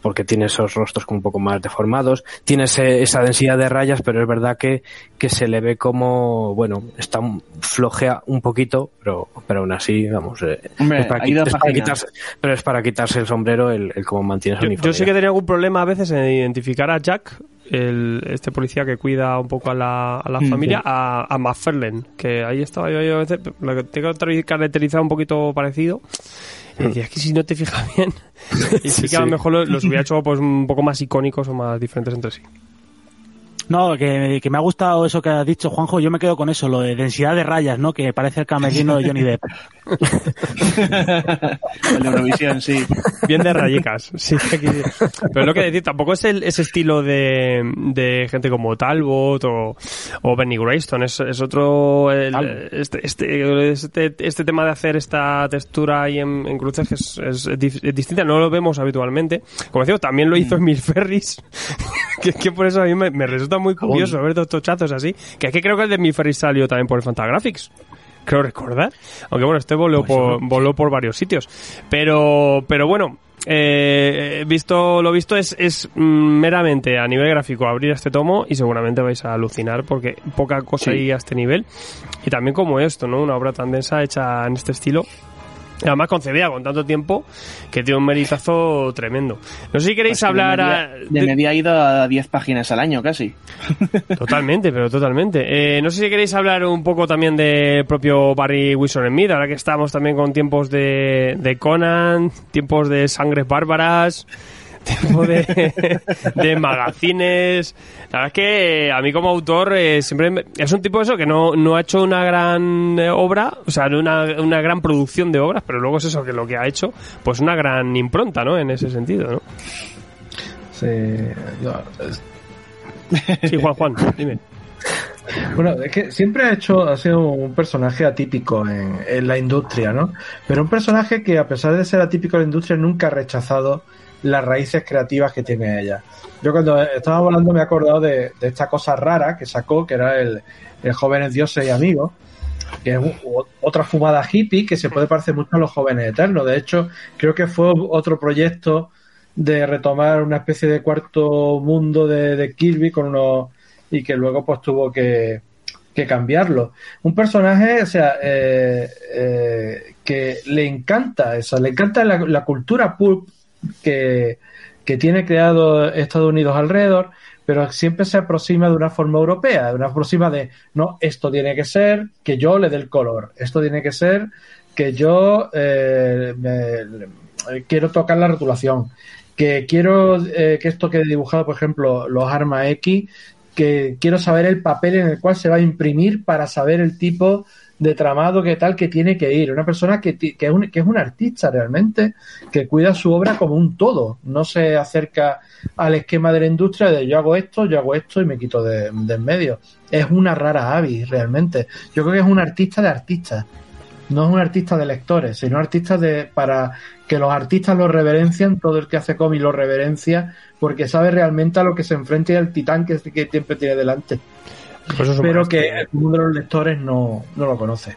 porque tiene esos rostros como un poco más deformados, tiene ese- esa densidad de rayas, pero es verdad que, que se le ve como, bueno, está un- flojea un poquito, pero, pero aún así, vamos, eh, Hombre, es para, es quitarse, pero es para quitarse el sombrero el, el cómo mantiene su Yo, yo sí que tenía algún problema a veces en identificar a Jack, el, este policía que cuida un poco a la, a la Mm, familia, a, a McFarlane, que ahí estaba yo, yo a veces, lo que tengo caracterizado un poquito parecido. Y decía, es que si no te fijas bien, y sí, Sí, que a lo mejor lo- los hubiera hecho pues un poco más icónicos o más diferentes entre sí. No, que, que me ha gustado eso que has dicho, Juanjo. Yo me quedo con eso, lo de densidad de rayas, ¿no? Que parece el camerino de Johnny Depp. El de Eurovisión, sí. Bien de rayicas. Sí, aquí- Pero es lo que decir, tampoco es el, ese estilo de, de gente como Talbot o, o Benny Grayston. Es, es otro. el- este, este, este, este tema de hacer esta textura ahí en, en cruces es, es distinta, no lo vemos habitualmente. Como decía, también lo hizo Emil Ferris. que, que por eso a mí me, me resulta muy curioso ver dos tochazos así. Que es que creo que el de Emil Ferris salió también por el Fantagraphics creo recordar. Aunque bueno, este voló, por, voló por varios sitios. Pero, pero bueno, eh, visto lo visto es, es mm, meramente a nivel gráfico abrir este tomo y seguramente vais a alucinar porque poca cosa Sí. hay a este nivel. Y también como esto, ¿no? Una obra tan densa hecha en este estilo. Además concebida con tanto tiempo que tiene un meritazo tremendo. No sé si queréis Pues hablar de a- media, de media ha ido a 10 páginas al año casi. Totalmente, pero totalmente. Eh, no sé si queréis hablar un poco también del propio Barry Wilson en Mid, ahora que estamos también con tiempos de, de Conan, tiempos de sangres bárbaras, tiempo de, de magazines. La verdad es que a mí como autor eh, siempre me- es un tipo eso que no, no ha hecho una gran eh, obra, o sea, una, una gran producción de obras, pero luego es eso que lo que ha hecho, pues una gran impronta, ¿no? En ese sentido, ¿no? Sí, yo- Sí, Juan, Juan, dime. Bueno, es que siempre ha hecho, ha sido un personaje atípico en, en la industria, ¿no? Pero un personaje que a pesar de ser atípico en la industria nunca ha rechazado las raíces creativas que tiene ella. Yo cuando estaba hablando me he acordado de, esta cosa rara que sacó, que era el, el Jóvenes Dioses y Amigos, que es otra fumada hippie que se puede parecer mucho a los Jóvenes Eternos. De hecho, creo que fue otro proyecto de retomar una especie de cuarto mundo de, Kirby con unos y que luego pues tuvo que, cambiarlo. Un personaje, o sea, eh, eh, que le encanta eso, le encanta la, la cultura pulp que, que tiene creado Estados Unidos alrededor, pero siempre se aproxima de una forma europea, de una aproxima de, no, esto tiene que ser que yo le dé el color, esto tiene que ser que yo eh, me- quiero tocar la rotulación, que quiero eh, que esto quede dibujado, por ejemplo, los armas X, que quiero saber el papel en el cual se va a imprimir para saber el tipo de tramado que tal que tiene que ir. Una persona que, que, es un, que es un artista realmente, que cuida su obra como un todo. No se acerca al esquema de la industria de yo hago esto, yo hago esto y me quito de, de en medio. Es una rara avis realmente. Yo creo que es un artista de artistas. No es un artista de lectores, sino un artista de para que los artistas lo reverencian, todo el que hace cómic lo reverencia, porque sabe realmente a lo que se enfrenta y al titán que, que siempre tiene delante. Pero que el mundo de los lectores no, no lo conoce.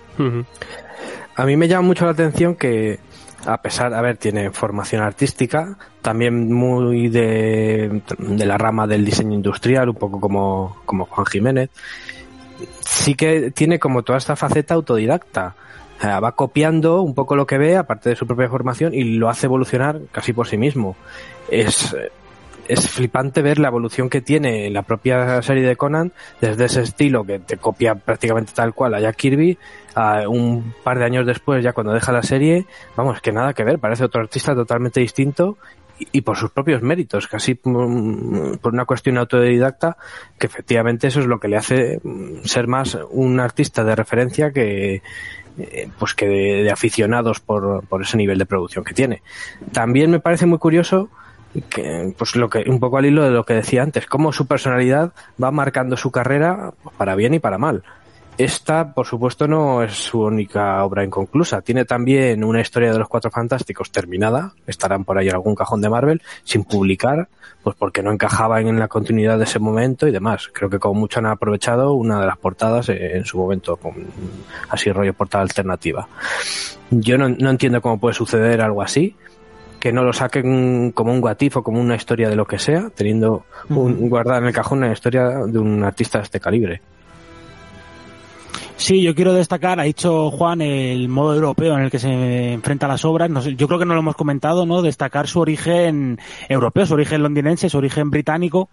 A mí me llama mucho la atención que, a pesar, a ver, tiene formación artística, también muy de, de la rama del diseño industrial, un poco como, como Juan Jiménez. Sí que tiene como toda esta faceta autodidacta. O sea, va copiando un poco lo que ve, aparte de su propia formación, y lo hace evolucionar casi por sí mismo. Es, es flipante ver la evolución que tiene la propia serie de Conan, desde ese estilo que te copia prácticamente tal cual a Jack Kirby, a un par de años después, ya cuando deja la serie, vamos, que nada que ver, parece otro artista totalmente distinto y, por sus propios méritos, casi por una cuestión autodidacta, que efectivamente eso es lo que le hace mm, ser más un artista de referencia que eh, pues que de aficionados por, por ese nivel de producción que tiene. También me parece muy curioso que pues lo que un poco al hilo de lo que decía antes, cómo su personalidad va marcando su carrera para bien y para mal. Esta, por supuesto, no es su única obra inconclusa. Tiene también una historia de los Cuatro Fantásticos terminada. Estarán por ahí en algún cajón de Marvel, sin publicar, pues porque no encajaba en la continuidad de ese momento y demás. Creo que como mucho han aprovechado una de las portadas en su momento, con así rollo portada alternativa. Yo no entiendo cómo puede suceder algo así, que no lo saquen como un guatif o como una historia de lo que sea, teniendo un, guardada en el cajón una historia de un artista de este calibre. Sí, yo quiero destacar, ha dicho Juan, el modo europeo en el que se enfrenta a las obras. No sé, yo creo que no lo hemos comentado, ¿no? Destacar su origen europeo, su origen londinense, su origen británico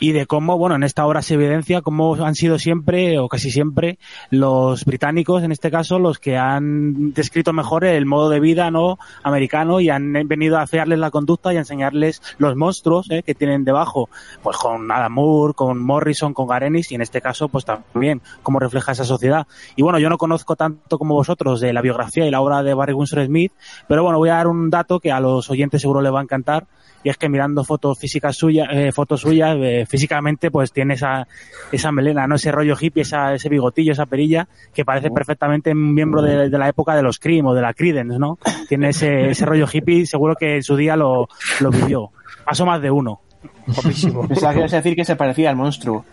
y de cómo, bueno, en esta obra se evidencia cómo han sido siempre o casi siempre los británicos, en este caso, los que han descrito mejor el modo de vida, ¿no? Americano y han venido a afearles la conducta y a enseñarles los monstruos ¿eh? que tienen debajo, pues con Adam Moore, con Morrison, con Garenis y en este caso, pues también cómo refleja esa sociedad. Y bueno, yo no conozco tanto como vosotros de la biografía y la obra de Barry Windsor Smith, pero bueno, voy a dar un dato que a los oyentes seguro les va a encantar. Y es que mirando fotos físicas suyas, eh, fotos suyas, eh, físicamente pues tiene esa, esa melena, ¿no? Ese rollo hippie, esa, ese bigotillo, esa perilla, que parece perfectamente un miembro de, de la época de los Cream o de la Creedence, ¿no? Tiene ese, ese rollo hippie, seguro que en su día lo, lo vivió. Paso más de uno. Guapísimo. Pensaba que ibas a decir que se parecía al monstruo.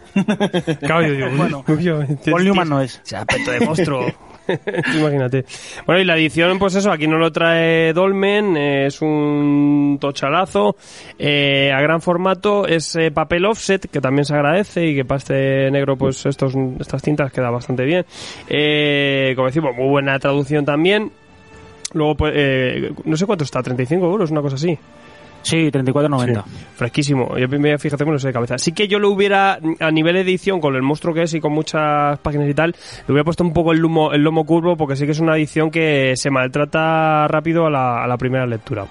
Claro, yo digo, Bueno, Paul Newman no es. Ese aspecto de monstruo. Imagínate. Bueno, y la edición, pues eso, aquí no lo trae Dolmen, eh, es un tochalazo, eh, a gran formato, es eh, papel offset, que también se agradece y que para este negro, pues estos, estas tintas queda bastante bien. Eh, como decimos, muy buena traducción también. Luego, pues, eh, no sé cuánto está, 35 euros, una cosa así. Sí, 34.90. Sí, fresquísimo. Yo fíjate con eso de cabeza. Sí que yo lo hubiera, a nivel de edición, con el monstruo que es y con muchas páginas y tal, le hubiera puesto un poco el lomo, el lomo curvo porque sí que es una edición que se maltrata rápido a la, a la primera lectura.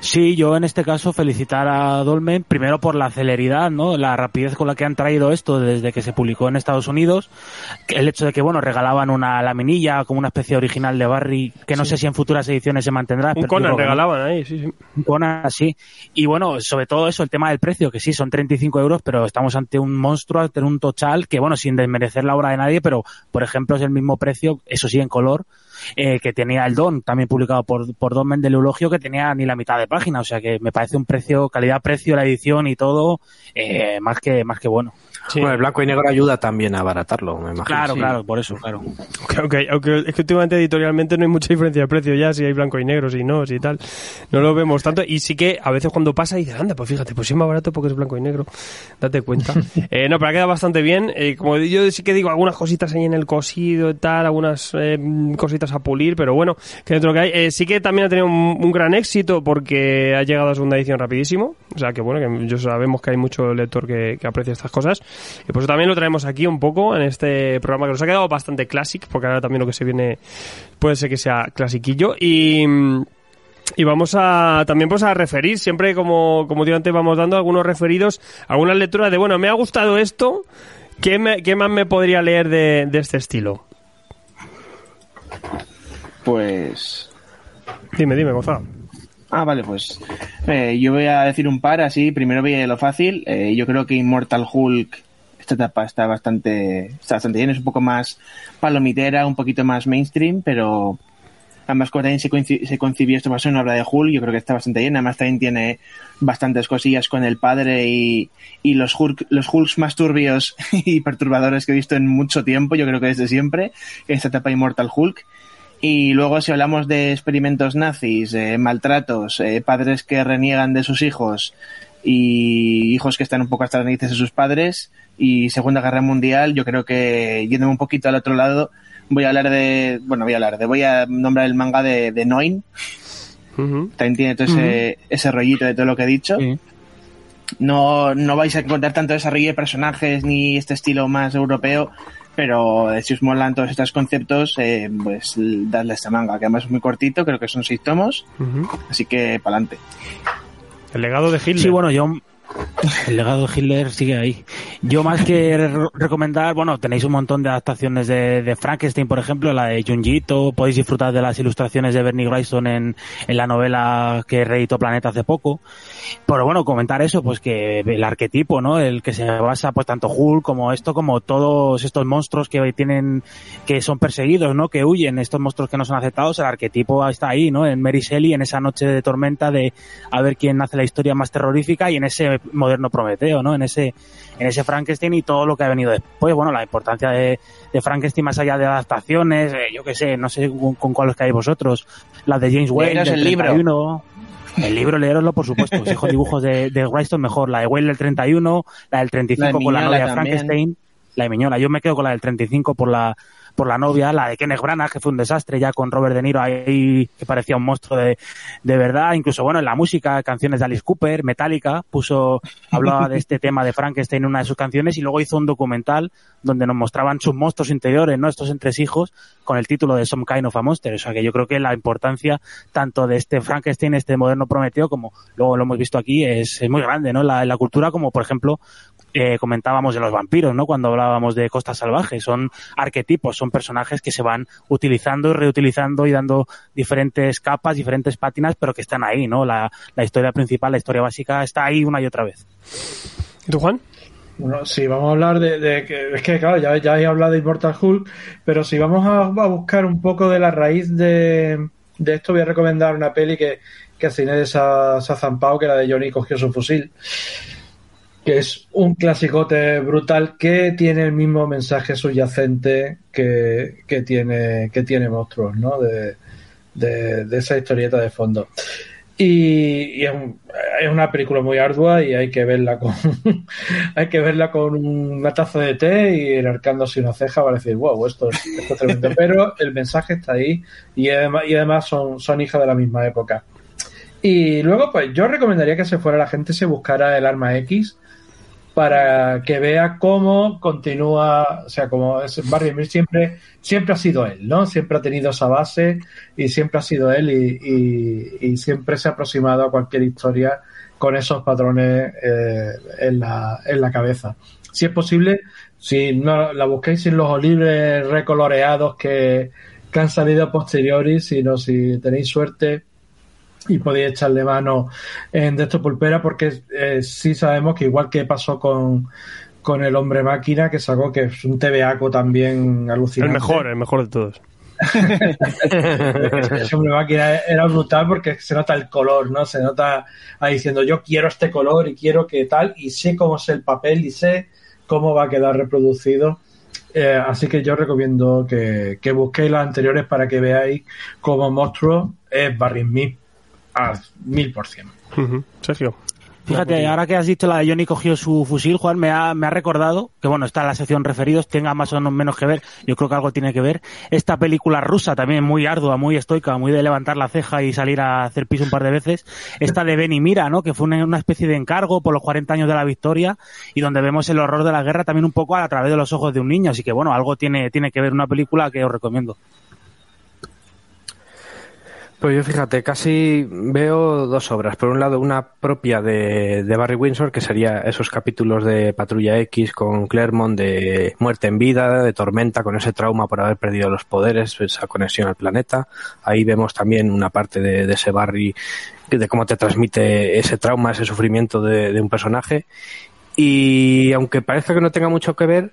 Sí, yo en este caso felicitar a Dolmen primero por la celeridad, ¿no? La rapidez con la que han traído esto desde que se publicó en Estados Unidos. El hecho de que, bueno, regalaban una laminilla como una especie original de Barry, que no sé si en futuras ediciones se mantendrá. Un Conan regalaban ahí, sí, sí. Un Conan, sí. Y bueno, sobre todo eso, el tema del precio, que sí, son 35 euros, pero estamos ante un monstruo, ante un tochal, que bueno, sin desmerecer la obra de nadie, pero por ejemplo es el mismo precio, eso sí, en color, eh, que tenía el Don, también publicado por, por Don Mendel Eulogio, que tenía ni la mitad de página, o sea que me parece un precio, calidad-precio, la edición y todo, eh, más que, más que bueno. Sí. Bueno, el blanco y negro ayuda también a abaratarlo, me imagino. Claro, Sí. claro, por eso, claro. Aunque, aunque- aunque es que últimamente editorialmente no hay mucha diferencia de precio ya, si hay blanco y negro, si no, si tal. No lo vemos tanto. Y sí que a veces cuando pasa dices, anda, pues fíjate, pues es más barato porque es blanco y negro. Date cuenta. eh, no, pero ha quedado bastante bien. Eh, como yo sí que digo, algunas cositas ahí en el cosido y tal, algunas eh, cositas a pulir, pero bueno, que dentro de lo que hay. Eh, sí que también ha tenido un, un gran éxito porque ha llegado a segunda edición rapidísimo. O sea que bueno, que yo sabemos que hay mucho lector que, que aprecia estas cosas. Y por eso también lo traemos aquí un poco en este programa que nos ha quedado bastante clásico, porque ahora también lo que se viene puede ser que sea clasiquillo. Y. Y vamos a también pues a referir, siempre como, como digo antes, vamos dando algunos referidos, algunas lecturas de, bueno, me ha gustado esto, ¿qué, me- qué más me podría leer de, de este estilo? Pues. Dime, dime, Gonzalo. Ah, vale, pues. eh, yo voy a decir un par así. Primero voy a lo fácil. Eh, yo creo que Immortal Hulk, esta etapa está bastante, está bastante bien. Es un poco más palomitera, un poquito más mainstream, pero. Además, como también se, coinci- se concibió esto ser una obra de Hulk, yo creo que está bastante bien. Además, también tiene bastantes cosillas con el padre y, y los, Hulk, los Hulks más turbios y perturbadores que he visto en mucho tiempo, yo creo que desde siempre, esta etapa Immortal Hulk. Y luego si hablamos de experimentos nazis, eh, maltratos, eh, padres que reniegan de sus hijos y hijos que están un poco hasta las narices de sus padres y Segunda Guerra Mundial, yo creo que yéndome un poquito al otro lado, voy a hablar de, bueno, voy a hablar de, voy a nombrar el manga de, de Noin, también tiene todo ese, ese rollito de todo lo que he dicho. No, no vais a encontrar tanto desarrollo de personajes ni este estilo más europeo, pero eh, si os molan todos estos conceptos, eh, pues dadle este manga, que además es muy cortito, creo que son seis tomos, así que pa'lante. El legado de Hitler. Sí, bueno, yo. El legado de Hitler sigue ahí. Yo más que re- recomendar, bueno, tenéis un montón de adaptaciones de, Frankenstein, por ejemplo, la de Junjito, podéis disfrutar de las ilustraciones de Bernie Wrightson en, en la novela que reeditó Planeta hace poco. Pero bueno, comentar eso, pues que el arquetipo, ¿no? El que se basa, pues tanto Hulk como esto, como todos estos monstruos que tienen, que son perseguidos, ¿no? Que huyen, estos monstruos que no son aceptados, el arquetipo está ahí, ¿no? En Mary Shelley, en esa noche de tormenta de a ver quién hace la historia más terrorífica y en ese moderno Prometeo, ¿no? En ese, en ese Frankenstein y todo lo que ha venido después. Bueno, la importancia de, de Frankenstein más allá de adaptaciones, eh, yo qué sé, no sé con, con cuáles que hay vosotros, las de James Whale, del el libro. 31. El libro, leeroslo, por supuesto. Si dibujos de, de Wrightson, mejor. La de Whale del 31, la del 35 La de con la novia. Frankenstein. la de Miñola. Yo me quedo con la del 35 por la por la novia, la de Kenneth Branagh, que fue un desastre ya con Robert De Niro ahí, que parecía un monstruo de, de verdad. Incluso, bueno, en la música, canciones de Alice Cooper, Metallica, puso, hablaba de este tema de Frankenstein en una de sus canciones y luego hizo un documental donde nos mostraban sus monstruos interiores, ¿no? Estos entresijos, con el título de Some Kind of a Monster. O sea que yo creo que la importancia tanto de este Frankenstein, este moderno Prometeo, como luego lo hemos visto aquí, es, es muy grande, ¿no? La, la cultura, como por ejemplo, eh, comentábamos de los vampiros, ¿no? Cuando hablábamos de Costa Salvaje, son arquetipos, son personajes que se van utilizando y reutilizando y dando diferentes capas, diferentes pátinas, pero que están ahí, ¿no? La, la historia principal, la historia básica está ahí una y otra vez. ¿Y tú, Juan? Bueno, sí, vamos a hablar de, de que, es que claro, ya, ya he hablado de Immortal Hulk, pero si vamos a, a buscar un poco de la raíz de, de esto, voy a recomendar una peli que, que Cine se ha, se ha zampado, que era de Johnny cogió su fusil, que es un clasicote brutal que tiene el mismo mensaje subyacente que, que tiene, que tiene Monstruos, ¿no? De, de, de esa historieta de fondo. Y, y es, un- es una película muy ardua y hay que verla con hay que verla con una taza de té y enarcándose una ceja para decir, wow, esto es, esto es tremendo. Pero el mensaje está ahí y además, y además son, son hijas de la misma época. Y luego, pues yo recomendaría que se fuera la gente, se buscara el arma X para que vea cómo continúa, o sea, como es Barry Mills siempre, siempre ha sido él, ¿no? Siempre ha tenido esa base y siempre ha sido él y, y- y siempre se ha aproximado a cualquier historia con esos patrones eh, en, la, en la cabeza. Si es posible, si no la busquéis sin los olivres recoloreados que, que han salido a posteriori, sino si tenéis suerte y podéis echarle mano en de esto pulpera porque eh, sí sabemos que igual que pasó con, con el hombre máquina que sacó que es un TVAco también El alucinante mejor, el mejor de todos. ese hombre máquina era brutal porque se nota el color, ¿no? Se nota ahí diciendo yo quiero este color y quiero que tal y sé cómo es el papel y sé cómo va a quedar reproducido. Eh, así que yo recomiendo que, que busquéis las anteriores para que veáis cómo monstruo es Barry Smith al mil por cien. Sergio. Fíjate, ahora que has dicho la de Johnny cogió su fusil, Juan, me ha, me ha recordado, que bueno, está en la sección referidos, tenga más o menos que ver, yo creo que algo tiene que ver, esta película rusa también muy ardua, muy estoica, muy de levantar la ceja y salir a hacer piso un par de veces, esta de Benny Mira, ¿no? Que fue una, una especie de encargo por los 40 años de la victoria y donde vemos el horror de la guerra también un poco a través de los ojos de un niño, así que bueno, algo tiene, tiene que ver una película que os recomiendo. Pues yo fíjate, casi veo dos obras. Por un lado, una propia de, de Barry Windsor, que sería esos capítulos de Patrulla X con Claremont de muerte en vida, de tormenta, con ese trauma por haber perdido los poderes, esa conexión al planeta. Ahí vemos también una parte de, de ese Barry, de cómo te transmite ese trauma, ese sufrimiento de, de un personaje. Y aunque parezca que no tenga mucho que ver,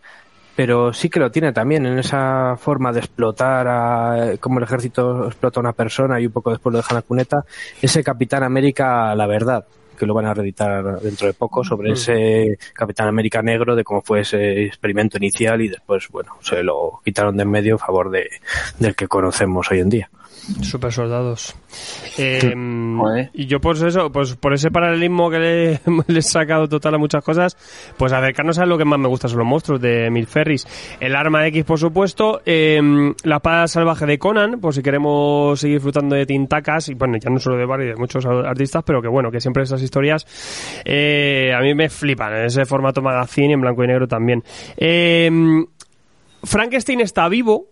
pero sí que lo tiene también en esa forma de explotar a, como el ejército explota a una persona y un poco después lo deja en la cuneta, ese Capitán América, la verdad, que lo van a reeditar dentro de poco sobre ese Capitán América negro de cómo fue ese experimento inicial y después, bueno, se lo quitaron de en medio a favor de, del que conocemos hoy en día. Super soldados. Eh, y yo pues eso, pues por ese paralelismo que le, le he sacado total a muchas cosas, pues acercarnos a lo que más me gusta son los monstruos de Mil Ferris. El arma X, por supuesto, eh, la espada salvaje de Conan, por si queremos seguir disfrutando de tintacas, y bueno, ya no solo de Barry, de muchos artistas, pero que bueno, que siempre esas historias eh, a mí me flipan, en ese formato magazine y en blanco y negro también. Eh, Frankenstein está vivo,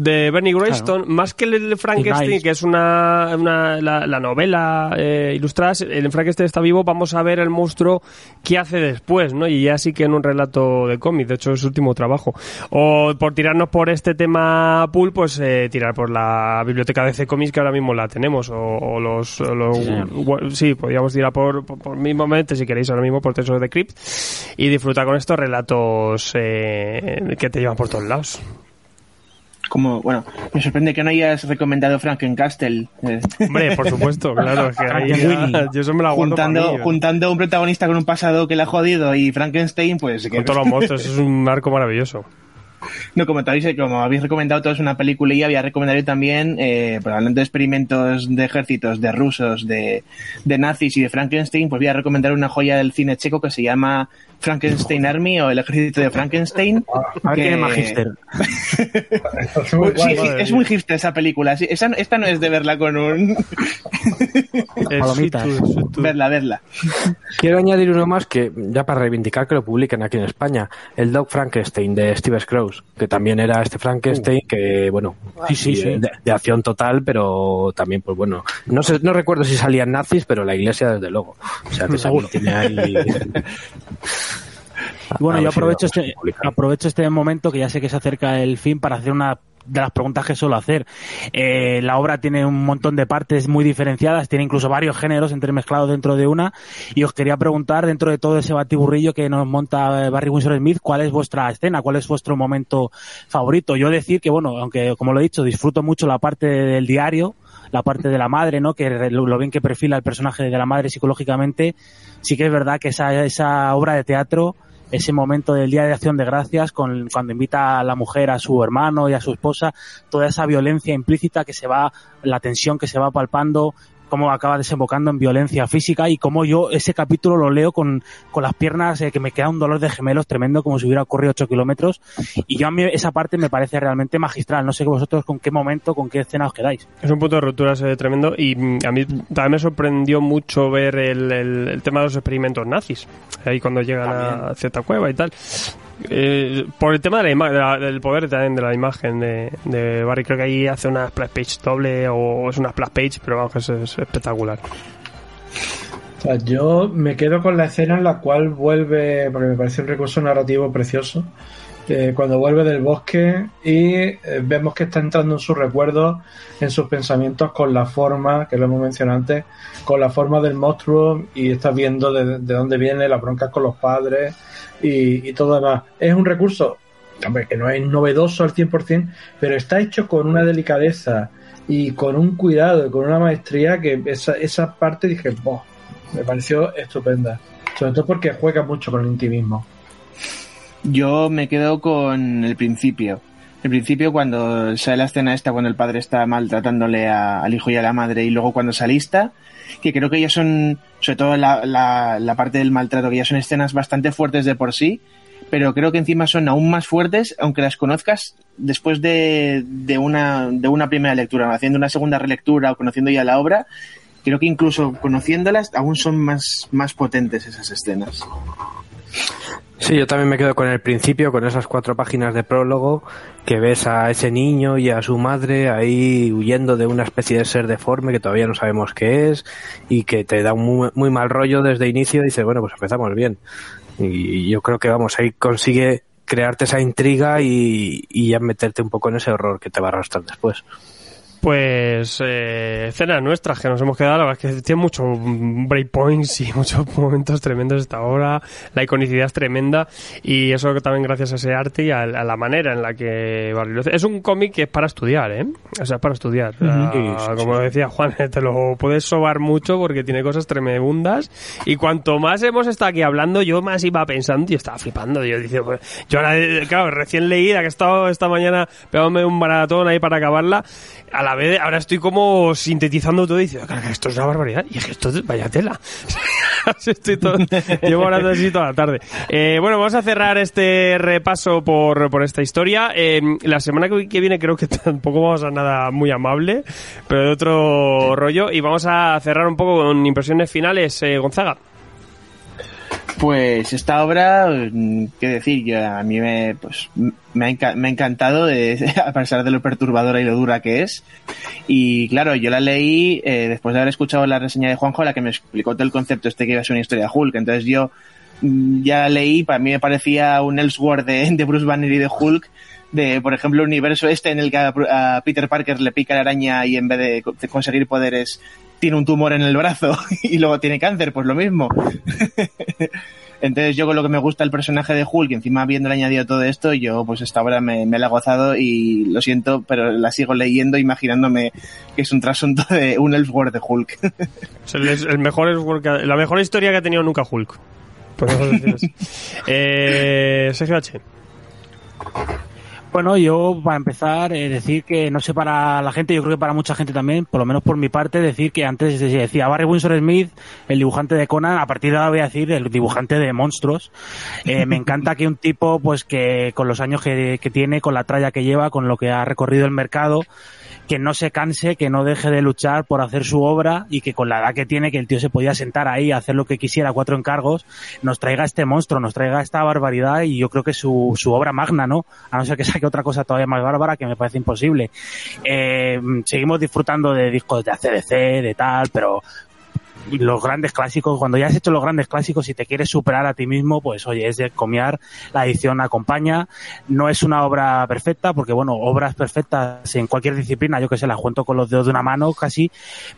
de Bernie Wrightson, más que el de Frankenstein, que es una, una- la, la novela eh, ilustrada, el Frankenstein está vivo, vamos a ver el monstruo que hace después, ¿no? Y ya sí que en un relato de cómic, de hecho es su último trabajo. O por tirarnos por este tema pool, pues eh, tirar por la biblioteca de C Comics que ahora mismo la tenemos, o, o los, o los- Sí. sí, podríamos tirar por, por, por mismamente, si queréis ahora mismo, por Tesos de Crypt, y disfrutar con estos relatos eh, que te llevan por todos lados. Como, bueno, me sorprende que no hayas recomendado Frankencastle. eh, Hombre, por supuesto, claro. Que ahí yo eso me la juntando, mí, juntando un protagonista con un pasado que le ha jodido y Frankenstein, pues Con todos los monstruos, es un arco maravilloso. No, como, te habéis, como habéis recomendado todos una película y había recomendado también, eh, pues hablando de experimentos de ejércitos, de rusos, de, de nazis y de Frankenstein, pues voy a recomendar una joya del cine checo que se llama Frankenstein Army o el ejército de Frankenstein. A ver que- quién es magister. Es muy Sí, es muy hipster esa película. sí, esa, esta no es de verla con un... Es Palomitas. verla, verla. Quiero añadir uno más que, ya para reivindicar que lo publiquen aquí en España, el Dog Frankenstein de Steve Scrooge, que también era este Frankenstein que, bueno, Sí, sí. De, de acción total, pero también, pues bueno, no sé, no recuerdo si salían nazis, pero la iglesia desde luego. O sea, que seguro tiene ahí... Y bueno, yo si aprovecho lo este, aprovecho este momento que ya sé que se acerca el fin para hacer una de las preguntas que suelo hacer. Eh, la obra tiene un montón de partes muy diferenciadas, tiene incluso varios géneros entremezclados dentro de una. Y os quería preguntar, dentro de todo ese batiburrillo que nos monta eh, Barry Windsor Smith, ¿cuál es vuestra escena? ¿Cuál es vuestro momento favorito? Yo decir que, bueno, aunque como lo he dicho, disfruto mucho la parte del diario, la parte de la madre, ¿no? Que lo bien que perfila el personaje de la madre psicológicamente. Sí que es verdad que esa, esa obra de teatro, ese momento del Día de Acción de Gracias, con, cuando invita a la mujer a su hermano y a su esposa, toda esa violencia implícita que se va, la tensión que se va palpando, cómo acaba desembocando en violencia física y cómo yo ese capítulo lo leo con, con las piernas eh, que me queda un dolor de gemelos tremendo como si hubiera corrido 8 kilómetros. Y yo a mí esa parte me parece realmente magistral. No sé vosotros con qué momento con qué escena os quedáis. Es un punto de ruptura ese tremendo. Y mm, a mí también me sorprendió mucho ver el, el- el tema de los experimentos nazis, ahí cuando llegan a cierta cueva y tal. Eh, por el tema de la de la- del poder también de la imagen de, de Barry, creo que ahí hace una splash page doble o es una splash page, pero vamos, es, es espectacular. Yo me quedo con la escena en la cual vuelve, porque me parece un recurso narrativo precioso, cuando vuelve del bosque y eh, vemos que está entrando en sus recuerdos, en sus pensamientos con la forma, que lo hemos mencionado antes, con la forma del monstruo y estás viendo de, de dónde viene, las broncas con los padres y, y todo demás. Es un recurso, que no es novedoso al 100%, pero está hecho con una delicadeza y con un cuidado y con una maestría que esa, esa parte dije, "Boh", me pareció estupenda. Sobre todo porque juega mucho con el intimismo. Yo me quedo con el principio. El principio cuando sale la escena esta, cuando el padre está maltratándole al hijo y a la madre, y luego cuando salista, que creo que ya son, sobre todo la, la, la parte del maltrato, que ya son escenas bastante fuertes de por sí, pero creo que encima son aún más fuertes, aunque las conozcas después de, de, una, de una primera lectura, haciendo una segunda relectura o conociendo ya la obra, creo que incluso conociéndolas aún son más, más potentes esas escenas. Sí, yo también me quedo con el principio, con esas cuatro páginas de prólogo, que ves a ese niño y a su madre ahí huyendo de una especie de ser deforme que todavía no sabemos qué es y que te da un muy, muy mal rollo desde inicio y dices, bueno, pues empezamos bien. Y yo creo que vamos, ahí consigue crearte esa intriga y, y ya meterte un poco en ese horror que te va a arrastrar después. Pues eh, escenas nuestras que nos hemos quedado, la verdad es que tiene muchos breakpoints y muchos momentos tremendos esta obra, la iconicidad es tremenda y eso también gracias a ese arte y a, a la manera en la que. Es un cómic que es para estudiar, ¿eh? O sea, es para estudiar. Ah, Sí, sí, como decía Juan, te lo puedes sobar mucho porque tiene cosas tremendas y cuanto más hemos estado aquí hablando, yo más iba pensando y estaba flipando. Yo dice, pues, yo ahora, eh, claro, recién leída que he estado esta mañana pegándome un maratón ahí para acabarla, a la vez ahora estoy como sintetizando todo y "Claro, que esto es una barbaridad y es que esto es vaya tela. Estoy todo, llevo hablando así toda la tarde. Eh, bueno, vamos a cerrar este repaso por, esta historia. Eh, la semana que viene creo que tampoco vamos a nada muy amable, pero de otro rollo. Y vamos a cerrar un poco con impresiones finales, eh, Gonzaga. Pues esta obra, mm, qué decir, yo, a mí me, pues, me, ha, encantado, eh, a pesar de lo perturbadora y lo dura que es. Y claro, yo la leí eh, después de haber escuchado la reseña de Juanjo, la que me explicó todo el concepto este que iba a ser una historia de Hulk. Entonces yo mm, ya la leí, para mí me parecía un Elseworld de, de Bruce Banner y de Hulk. De, por ejemplo, el universo este en el que a, Peter Parker le pica la araña y en vez de conseguir poderes tiene un tumor en el brazo y luego tiene cáncer, pues lo mismo. Entonces yo con lo que me gusta el personaje de Hulk, y encima habiéndole añadido todo esto, yo pues esta obra me, me la he gozado y lo siento, pero la sigo leyendo imaginándome que es un trasunto de un Elseworld de Hulk. Es el, mejor Elseworld la mejor historia que ha tenido nunca Hulk. Podemos decir así. Eh, Sergio H. Bueno, yo para empezar, eh, decir que no sé para la gente, yo creo que para mucha gente también, por lo menos por mi parte, decir que antes decía Barry Windsor Smith, el dibujante de Conan, a partir de ahora voy a decir el dibujante de monstruos. Eh, me encanta que un tipo, pues que con los años que, que tiene, con la tralla que lleva, con lo que ha recorrido el mercado, que no se canse, que no deje de luchar por hacer su obra y que con la edad que tiene, que el tío se podía sentar ahí hacer lo que quisiera, cuatro encargos, nos traiga este monstruo, nos traiga esta barbaridad y yo creo que su, su obra magna, ¿no? A no ser que saque otra cosa todavía más bárbara que me parece imposible. Eh, seguimos disfrutando de discos de ACDC, de tal, pero los grandes clásicos, cuando ya has hecho los grandes clásicos y te quieres superar a ti mismo, pues oye, es de comiar, la edición acompaña, no es una obra perfecta, porque bueno, obras perfectas en cualquier disciplina, yo que sé, las cuento con los dedos de una mano casi,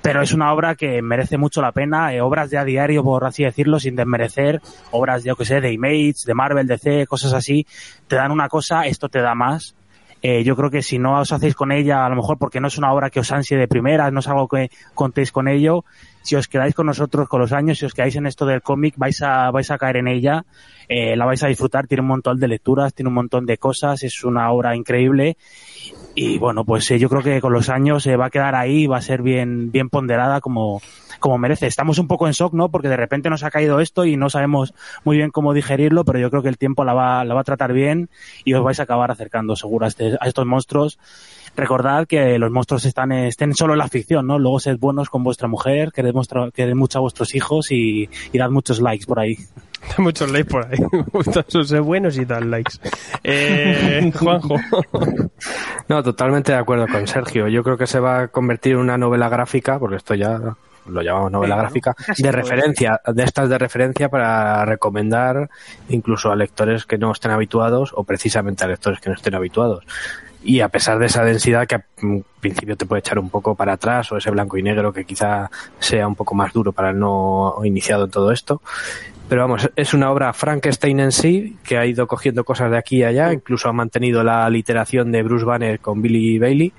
pero es una obra que merece mucho la pena, eh, obras de a diario, por así decirlo, sin desmerecer, obras, yo que sé, de Image, de Marvel, DC, cosas así, te dan una cosa, esto te da más, eh, yo creo que si no os hacéis con ella, a lo mejor porque no es una obra que os ansie de primera, no es algo que contéis con ello, si os quedáis con nosotros con los años, si os quedáis en esto del cómic, vais a, vais a caer en ella, eh, la vais a disfrutar, tiene un montón de lecturas, tiene un montón de cosas, es una obra increíble y bueno, pues eh, yo creo que con los años se va a quedar ahí, va a ser bien, bien ponderada como, como merece. Estamos un poco en shock, ¿no? Porque de repente nos ha caído esto y no sabemos muy bien cómo digerirlo, pero yo creo que el tiempo la va, la va a tratar bien y os vais a acabar acercando seguro a, este- a estos monstruos. Recordad que los monstruos están, estén solo en la ficción, ¿no? Luego sed buenos con vuestra mujer, quered, muestra- quered mucho a vuestros hijos y, y dad muchos likes por ahí. Muchos likes por ahí. Sus buenos y tal likes. Eh, Juanjo. No, totalmente de acuerdo con Sergio. Yo creo que se va a convertir en una novela gráfica, porque esto ya lo llamamos novela gráfica, de referencia, de estas de referencia para recomendar incluso a lectores que no estén habituados o precisamente a lectores que no estén habituados. Y a pesar de esa densidad que al principio te puede echar un poco para atrás o ese blanco y negro que quizá sea un poco más duro para el no iniciado en todo esto, pero vamos, es una obra Frankenstein en sí, que ha ido cogiendo cosas de aquí y allá, incluso ha mantenido la literación de Bruce Banner con Billy Bailey.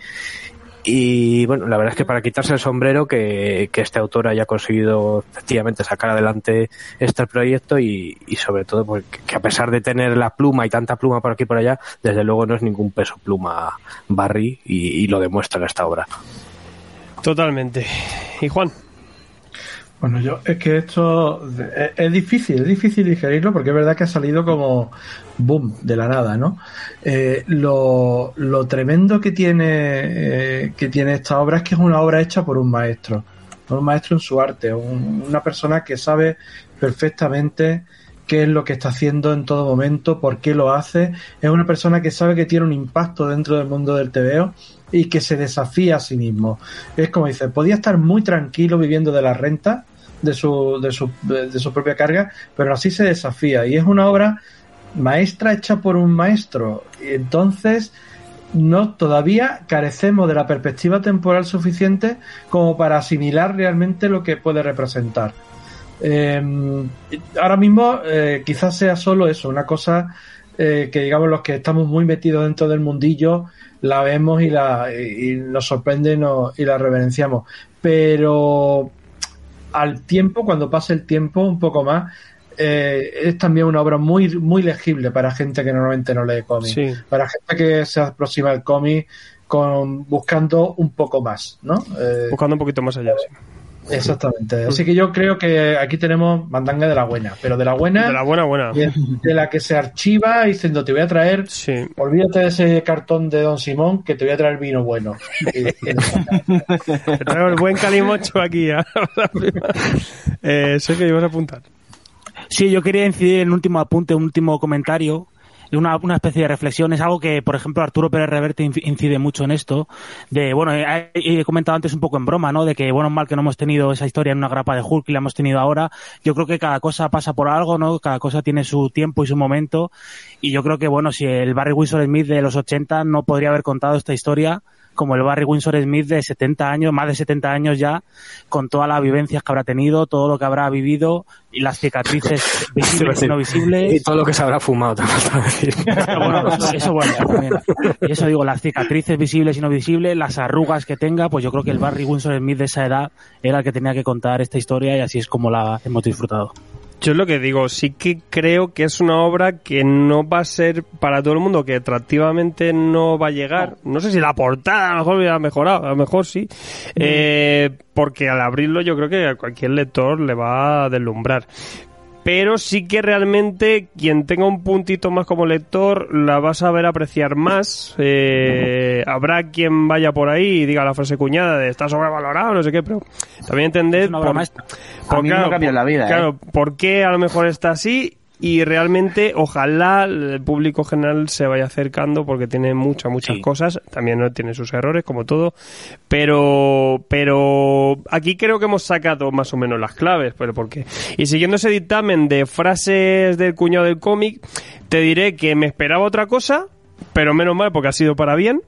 Y bueno, la verdad es que para quitarse el sombrero que, que este autor haya conseguido efectivamente sacar adelante este proyecto y, y sobre todo pues, que- a pesar de tener la pluma y tanta pluma por aquí y por allá, desde luego no es ningún peso pluma Barry y, y lo demuestra en esta obra. Totalmente. ¿Y Juan? Bueno, yo es que esto es, difícil, es difícil digerirlo porque es verdad que ha salido como boom de la nada, ¿no? Eh, lo, lo tremendo que tiene eh, que tiene esta obra es que es una obra hecha por un maestro, por un maestro en su arte, un- una persona que sabe perfectamente qué es lo que está haciendo en todo momento, por qué lo hace, es una persona que sabe que tiene un impacto dentro del mundo del TVO y que se desafía a sí mismo. Es como dice, podía estar muy tranquilo viviendo de la renta de su, de su, de, su propia carga, pero así se desafía. Y es una obra maestra hecha por un maestro. Entonces, no todavía carecemos de la perspectiva temporal suficiente como para asimilar realmente lo que puede representar. Eh, ahora mismo eh, quizás sea solo eso, una cosa eh, que digamos los que estamos muy metidos dentro del mundillo la vemos y, la, y, nos sorprende y, nos- y la reverenciamos. Pero al tiempo, cuando pase el tiempo un poco más, eh, es también una obra muy, muy legible para gente que normalmente no lee cómics. Sí. Para gente que se aproxima al cómic con, buscando un poco más, ¿no? Eh, Buscando un poquito más allá. sí. Exactamente. Así que yo creo que aquí tenemos mandanga de la buena, pero de la buena, De la buena, buena. de, de la que se archiva diciendo te voy a traer, Sí. olvídate de ese cartón de Don Simón que te voy a traer vino bueno. Y- Te traigo el buen calimocho aquí. ¿eh? eh, Sergio, ¿ibas a apuntar? Sí, yo quería incidir en un último apunte, un último comentario, una, una especie de reflexión. Es algo que, por ejemplo, Arturo Pérez Reverte inc- incide mucho en esto. De, bueno, he, he comentado antes un poco en broma, ¿no? De que, bueno, mal que no hemos tenido esa historia en una grapa de Hulk y la hemos tenido ahora. Yo creo que cada cosa pasa por algo, ¿no? Cada cosa tiene su tiempo y su momento. Y yo creo que, bueno, si el Barry Windsor Smith de los 80 no podría haber contado esta historia, como el Barry Windsor Smith de 70 años, más de 70 años ya, con todas las vivencias que habrá tenido, todo lo que habrá vivido y las cicatrices visibles y no Y visibles. todo lo que se habrá fumado, te falta decir. Bueno, eso, eso bueno, también. Y eso digo, las cicatrices visibles y no visibles, las arrugas que tenga, pues yo creo que el Barry Windsor Smith de esa edad era el que tenía que contar esta historia y así es como la hemos disfrutado. Yo es lo que digo, sí que creo que es una obra que no va a ser para todo el mundo, que atractivamente no va a llegar. No, sé si la portada a lo mejor ha mejorado, a lo mejor sí. Eh, porque al abrirlo yo creo que a cualquier lector le va a deslumbrar. Pero sí que realmente quien tenga un puntito más como lector la va a saber apreciar más. Eh, habrá quien vaya por ahí y diga la frase cuñada de está sobrevalorado, no sé qué, pero también entender Es una obra por- maestra. A mí me cambió la vida, Claro, ¿eh? por qué a lo mejor está así y realmente ojalá el público general se vaya acercando porque tiene muchas, muchas Sí. cosas. También ¿no? tiene sus errores, como todo. Pero, pero aquí creo que hemos sacado más o menos las claves. Pero porque Y siguiendo ese dictamen de frases del cuñado del cómic, te diré que me esperaba otra cosa, pero menos mal porque ha sido para bien.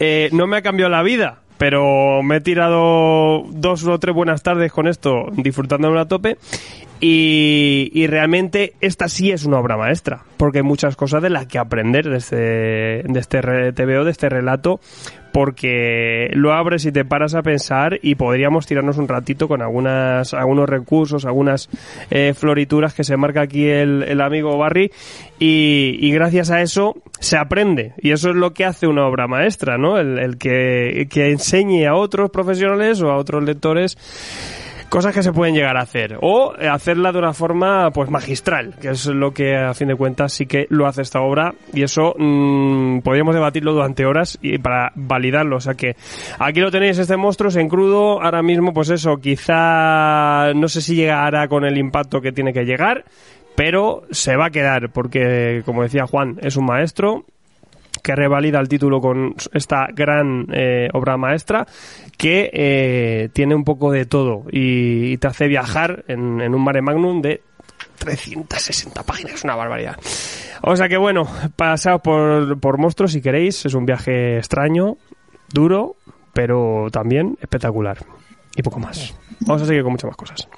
Eh, no me ha cambiado la vida, pero me he tirado dos o tres buenas tardes con esto, disfrutándolo a tope. Y, y realmente esta sí es una obra maestra, porque hay muchas cosas de las que aprender de este, de este TVO, de este relato, porque lo abres y te paras a pensar y podríamos tirarnos un ratito con algunas algunos recursos, algunas eh, florituras que se marca aquí el, el amigo Barry y, y gracias a eso se aprende y eso es lo que hace una obra maestra, ¿no? El, el que, que enseñe a otros profesionales o a otros lectores cosas que se pueden llegar a hacer. O eh, hacerla de una forma pues magistral que es lo que a fin de cuentas sí que lo hace esta obra. Y eso mm, podríamos debatirlo durante horas y para validarlo. O sea que aquí lo tenéis este monstruo en crudo. Ahora mismo pues eso quizá no sé si llegará con el impacto que tiene que llegar pero se va a quedar porque como decía Juan es un maestro que revalida el título con esta gran eh, obra maestra que eh, tiene un poco de todo y, y te hace viajar en, en un mare magnum de 360 páginas, es una barbaridad. O sea que bueno, pasaos por, por monstruos si queréis, es un viaje extraño, duro, pero también espectacular. Y poco más. Vamos a seguir con muchas más cosas.